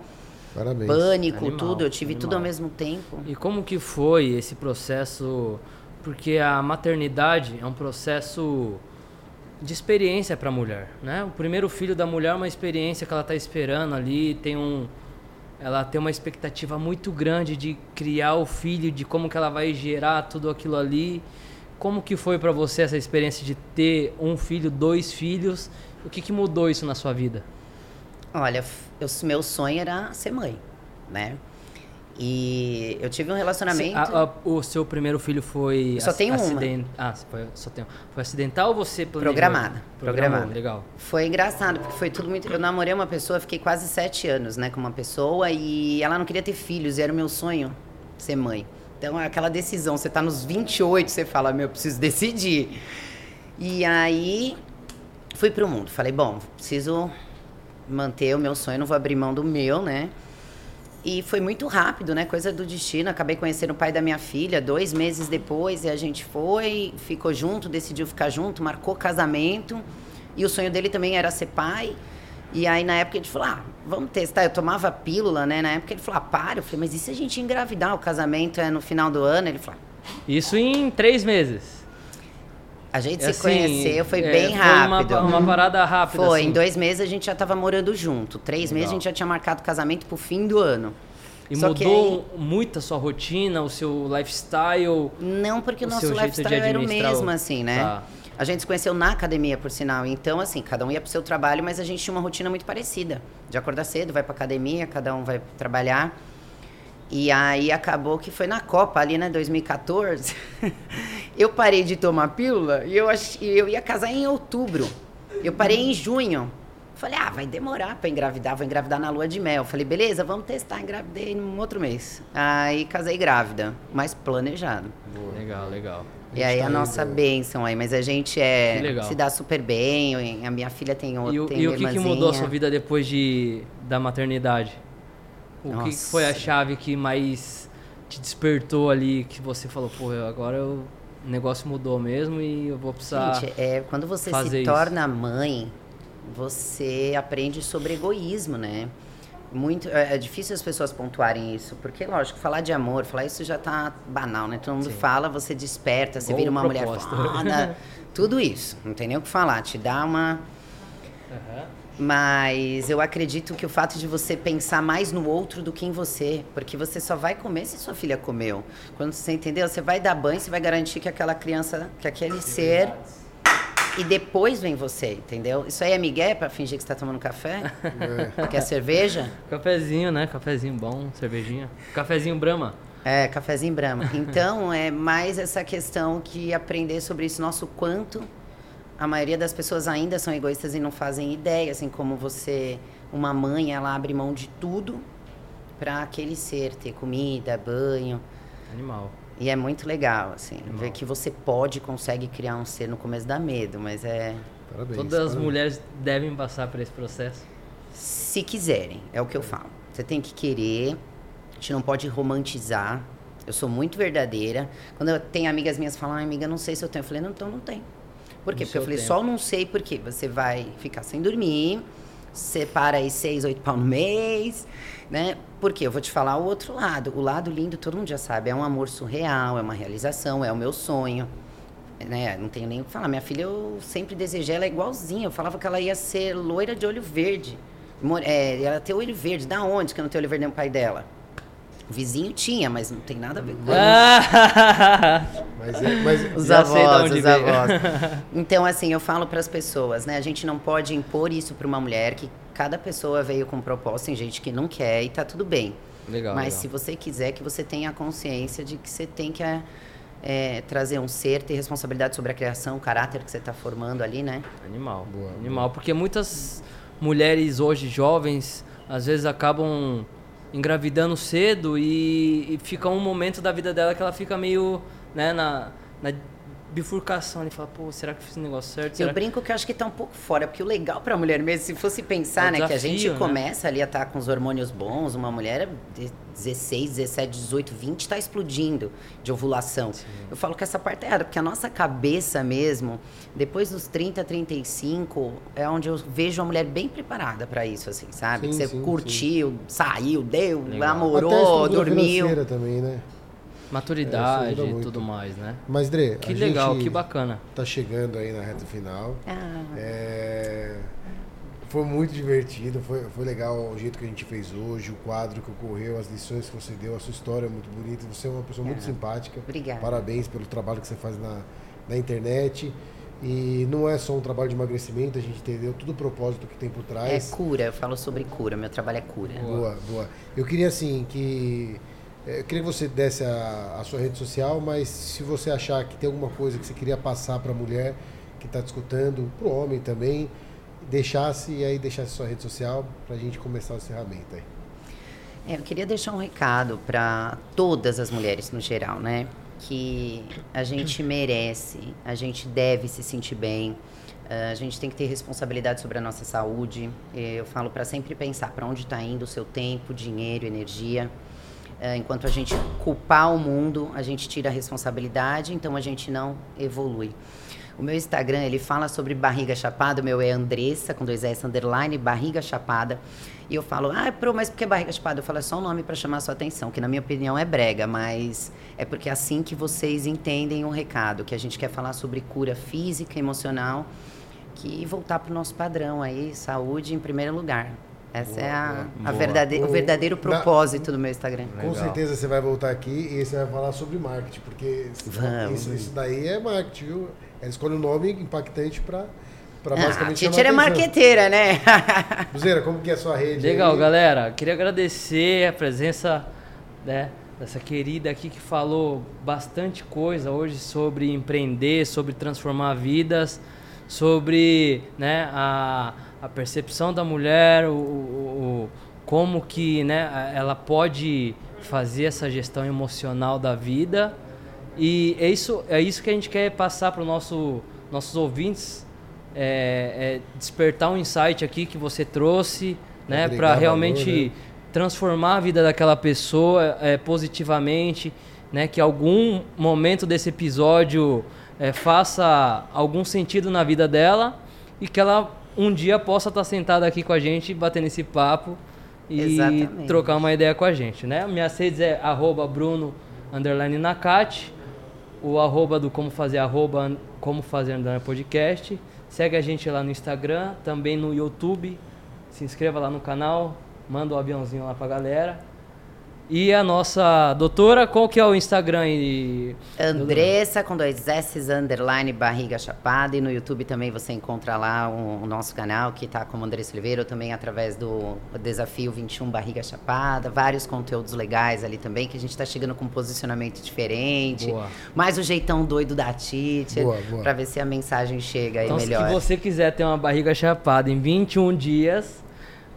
Parabéns. pânico, Animal, tudo, eu tive tudo ao animal. mesmo tempo. E como que foi esse processo? Porque a maternidade é um processo de experiência para a mulher, né? O primeiro filho da mulher é uma experiência que ela está esperando ali, tem um ela tem uma expectativa muito grande de criar o filho, de como que ela vai gerar tudo aquilo ali. Como que foi para você essa experiência de ter um filho, dois filhos? O que que mudou isso na sua vida? Olha, eu, meu sonho era ser mãe, né? E eu tive um relacionamento. A- a- o seu primeiro filho foi Só ac- tenho uma. Ah, foi, só tem... foi acidental ou você planejou? Programada, Programou, programada. Legal. Foi engraçado, porque foi tudo muito. Eu namorei uma pessoa, fiquei quase sete anos, né, com uma pessoa, e ela não queria ter filhos, e era o meu sonho ser mãe. Então, é aquela decisão, você tá nos 28, você fala, meu, eu preciso [laughs] decidir. E aí, fui pro mundo. Falei, bom, preciso manter o meu sonho, não vou abrir mão do meu, né? E foi muito rápido, né? Coisa do destino. Acabei conhecendo o pai da minha filha dois meses depois e a gente foi, ficou junto, decidiu ficar junto, marcou casamento. E o sonho dele também era ser pai. E aí, na época, gente falou: ah, vamos testar. Eu tomava pílula, né? Na época, ele falou: ah, para. Eu falei: mas e se a gente engravidar? O casamento é no final do ano? Ele falou: Isso em três meses. A gente se Assim, conheceu, foi é, bem foi rápido. Uma, uma parada rápida. Foi, assim. em dois meses a gente já tava morando junto. Três meses a gente já tinha marcado o casamento pro fim do ano. E Só mudou muito a sua rotina, o seu lifestyle. Não, porque o nosso lifestyle era o mesmo, assim, né? Tá. A gente se conheceu na academia, por sinal. Então, assim, cada um ia pro seu trabalho, mas a gente tinha uma rotina muito parecida. De acordar cedo, vai pra academia, cada um vai trabalhar. E aí acabou que foi na Copa, ali, né, 2014. [laughs] eu parei de tomar pílula e eu, ach... e eu ia casar em outubro. Eu parei em junho. Falei, ah, vai demorar pra engravidar, vou engravidar na lua de mel. Falei, beleza, vamos testar, engravidei num outro mês. Aí casei grávida, mas planejado. Legal, legal. E aí a nossa bênção aí, mas a gente é se dá super bem, a minha filha tem outra, E, o- tem e o que, que mudou a sua vida depois de, da maternidade? O que que Nossa. foi a chave que mais te despertou ali, que você falou, pô, agora eu- o negócio mudou mesmo e eu vou precisar... Gente, é, quando você se isso. torna mãe, você aprende sobre egoísmo, né? Muito, é, é difícil as pessoas pontuarem isso, porque, lógico, falar de amor, falar isso já tá banal, né? Todo mundo fala, você desperta, você Igual vira uma mulher propósito. foda, [laughs] tudo isso, não tem nem o que falar, te dá uma... Mas eu acredito que o fato de você pensar mais no outro do que em você, porque você só vai comer se sua filha comeu. Quando você entendeu, você vai dar banho, você vai garantir que aquela criança, que aquele ser e depois vem você, entendeu? Isso aí é migué pra fingir que você tá tomando café? Quer cerveja? Cafezinho, né? Cafezinho bom, cervejinha. Cafezinho Brahma. É, cafezinho Brahma. Então, é mais essa questão que aprender sobre isso, nosso quanto a maioria das pessoas ainda são egoístas e não fazem ideia, assim como você, uma mãe, ela abre mão de tudo para aquele ser ter comida, banho. Animal. E é muito legal, assim, ver que você pode, consegue criar um ser no começo dá medo, mas é Parabéns. Todas as parabéns. mulheres devem passar por esse processo. se quiserem, é o que eu falo. Você tem que querer, a gente não pode romantizar. Eu sou muito verdadeira. Quando eu tenho amigas minhas falam, ah, amiga, não sei se eu tenho. Eu falei, não, então não tem. Por quê? No Porque eu falei, tempo. só não sei por quê. Você vai ficar sem dormir, separa aí seis, oito pau no mês, né? Porque eu vou te falar o outro lado. O lado lindo, todo mundo já sabe, é um amor surreal, é uma realização, é o meu sonho. Né? Não tenho nem o que falar. Minha filha, eu sempre desejei ela igualzinha. Eu falava que ela ia ser loira de olho verde. É, ela ter olho verde. Da onde que eu não tenho olho verde nem o pai dela? O vizinho tinha, mas não tem nada a ver com Mas, é, mas os Já avós, os veio. avós. [laughs] Então, assim, eu falo para as pessoas, né? A gente não pode impor isso para uma mulher, que cada pessoa veio com proposta, tem gente que não quer e tá tudo bem. Legal, Mas legal. se você quiser, que você tenha a consciência de que você tem que é, é, trazer um ser, ter responsabilidade sobre a criação, o caráter que você está formando ali, né? Animal. Boa, Animal. Porque muitas mulheres hoje jovens, às vezes acabam engravidando cedo e, e fica um momento da vida dela que ela fica meio, né, na, na bifurcação ali, fala, pô, será que eu fiz o negócio certo? Será Eu brinco que eu acho que tá um pouco fora, porque o legal pra mulher mesmo, se fosse pensar, É né, que a desafio, gente né? começa ali a estar com os hormônios bons, uma mulher de 16, 17, 18, 20 tá explodindo de ovulação. Eu falo que essa parte é errada, porque a nossa cabeça mesmo, depois dos 30, 35, é onde eu vejo a mulher bem preparada pra isso, assim, sabe? Sim, que você sim, curtiu, saiu, deu, Legal. Namorou, dormiu. também, né? Maturidade É, e tudo mais, né? Mas, Dre, Que a legal, gente que bacana. tá chegando aí na reta final. Ah, É, Foi muito divertido, foi, foi legal o jeito que a gente fez hoje, o quadro que ocorreu, as lições que você deu, a sua história é muito bonita. Você é uma pessoa muito Ah, simpática. obrigada. Parabéns pelo trabalho que você faz na, na internet. E não é só um trabalho de emagrecimento, a gente entendeu todo o propósito que tem por é trás. cura, eu falo sobre cura, meu trabalho é cura. Boa, boa. Eu queria assim que. Eh, Eu queria que você desse a, a sua rede social, mas se você achar que tem alguma coisa que você queria passar para a mulher que está escutando, para o homem também, deixasse e aí deixasse sua rede social para a gente começar o encerramento aí. É, eu queria deixar um recado para todas as mulheres no geral, né? Que a gente merece, a gente deve se sentir bem, eh, a gente tem que ter responsabilidade sobre a nossa saúde. Eh, Eu falo para sempre pensar para onde está indo o seu tempo, dinheiro, energia. Eh, Enquanto a gente culpar o mundo, a gente tira a responsabilidade, então a gente não evolui. O meu Instagram, ele fala sobre barriga chapada, o meu é Andressa, com dois S, underline, barriga chapada. E eu falo, ah, pro, mas por que barriga chapada? Eu falo, é só um nome para chamar a sua atenção, que na minha opinião é brega, mas é porque é assim que vocês entendem o recado, que a gente quer falar sobre cura física, emocional, que voltar pro nosso padrão aí, saúde em primeiro lugar. Essa é a, a Boa. verdade- o O- verdadeiro na- propósito do meu Instagram. Com certeza você vai voltar aqui e você vai falar sobre marketing, porque isso, isso daí é marketing, viu? Ela escolhe um nome impactante para Ah, basicamente a teacher é marqueteira, né? [laughs] Buzeira, como que é a sua rede? Legal, aí? galera. Queria agradecer a presença né, dessa querida aqui que falou bastante coisa hoje sobre empreender, sobre transformar vidas, sobre né, a, a percepção da mulher, o, o- o- como que né, ela pode fazer essa gestão emocional da vida. E é isso, é isso que a gente quer passar para os nosso, nossos ouvintes, é, é despertar um insight aqui que você trouxe, né, para valor, realmente né? transformar a vida daquela pessoa é, positivamente, né, que algum momento desse episódio é, faça algum sentido na vida dela e que ela um dia possa estar sentada aqui com a gente, batendo esse papo e Exatamente. trocar uma ideia com a gente, né? Minhas redes é arroba Bruno underline Nakati, o arroba do como fazer arroba como fazer podcast. Segue a gente lá no Instagram, também no YouTube. Se inscreva lá no canal, manda o aviãozinho lá pra galera. E a nossa doutora, qual que é o Instagram e Andressa com dois S, underline, barriga chapada. E no YouTube também você encontra lá o, o nosso canal, que tá como Andressa Oliveira, ou também através do Desafio 21 Barriga Chapada. Vários conteúdos legais ali também, que a gente tá chegando com um posicionamento diferente. Boa. Mais o jeitão doido da Tite. Boa, boa. Pra ver se a mensagem chega aí Então, melhor. se você quiser ter uma barriga chapada em 21 dias,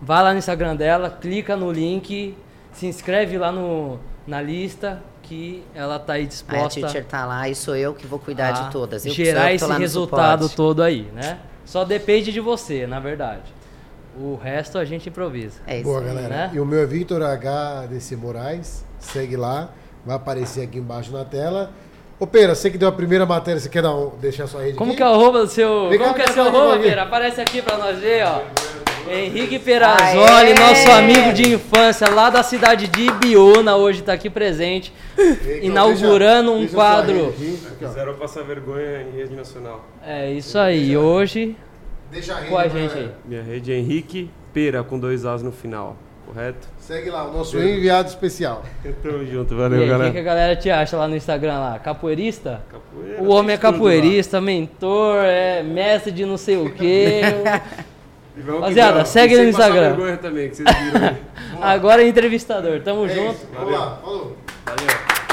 vai lá no Instagram dela, clica no link, se inscreve lá no, na lista que ela tá aí Aí a disposta teacher tá lá e sou eu que vou cuidar de todas. Eu gerar esse resultado suporte. todo aí, né? Só depende de você, na verdade. O resto a gente improvisa. É isso Boa, aí. galera. né? E o meu é Vitor HDC Moraes. Segue lá. Vai aparecer aqui embaixo na tela. Ô, Pera, você que deu a primeira matéria, você quer dar um- deixar sua rede Como aqui? que é o arroba do seu. Vem cá, como que é vem seu cá, arroba. Pera? Aparece aqui pra nós ver, ó. Henrique Perazzoli, Aê! nosso amigo de infância, lá da cidade de Ibiúna, hoje tá aqui presente, Então, inaugurando um deixa- deixa sua quadro. Fizeram passar vergonha em rede nacional. É isso aí, hoje Deixa a rede, com a gente aí. Minha rede é Henrique Pera, com dois As no final, correto? Segue lá, o nosso enviado especial. [laughs] Tamo junto, E valeu, aí, o que, galera. a galera te acha lá no Instagram lá? Capoeirista? Capoeira, O homem é capoeirista, mentor, é mestre de não sei o quê. [laughs] E Rapaziada, segue E no Instagram. também, que vocês viram aí. [laughs] Agora é entrevistador, tamo É junto. isso. Vamos lá, falou. Valeu.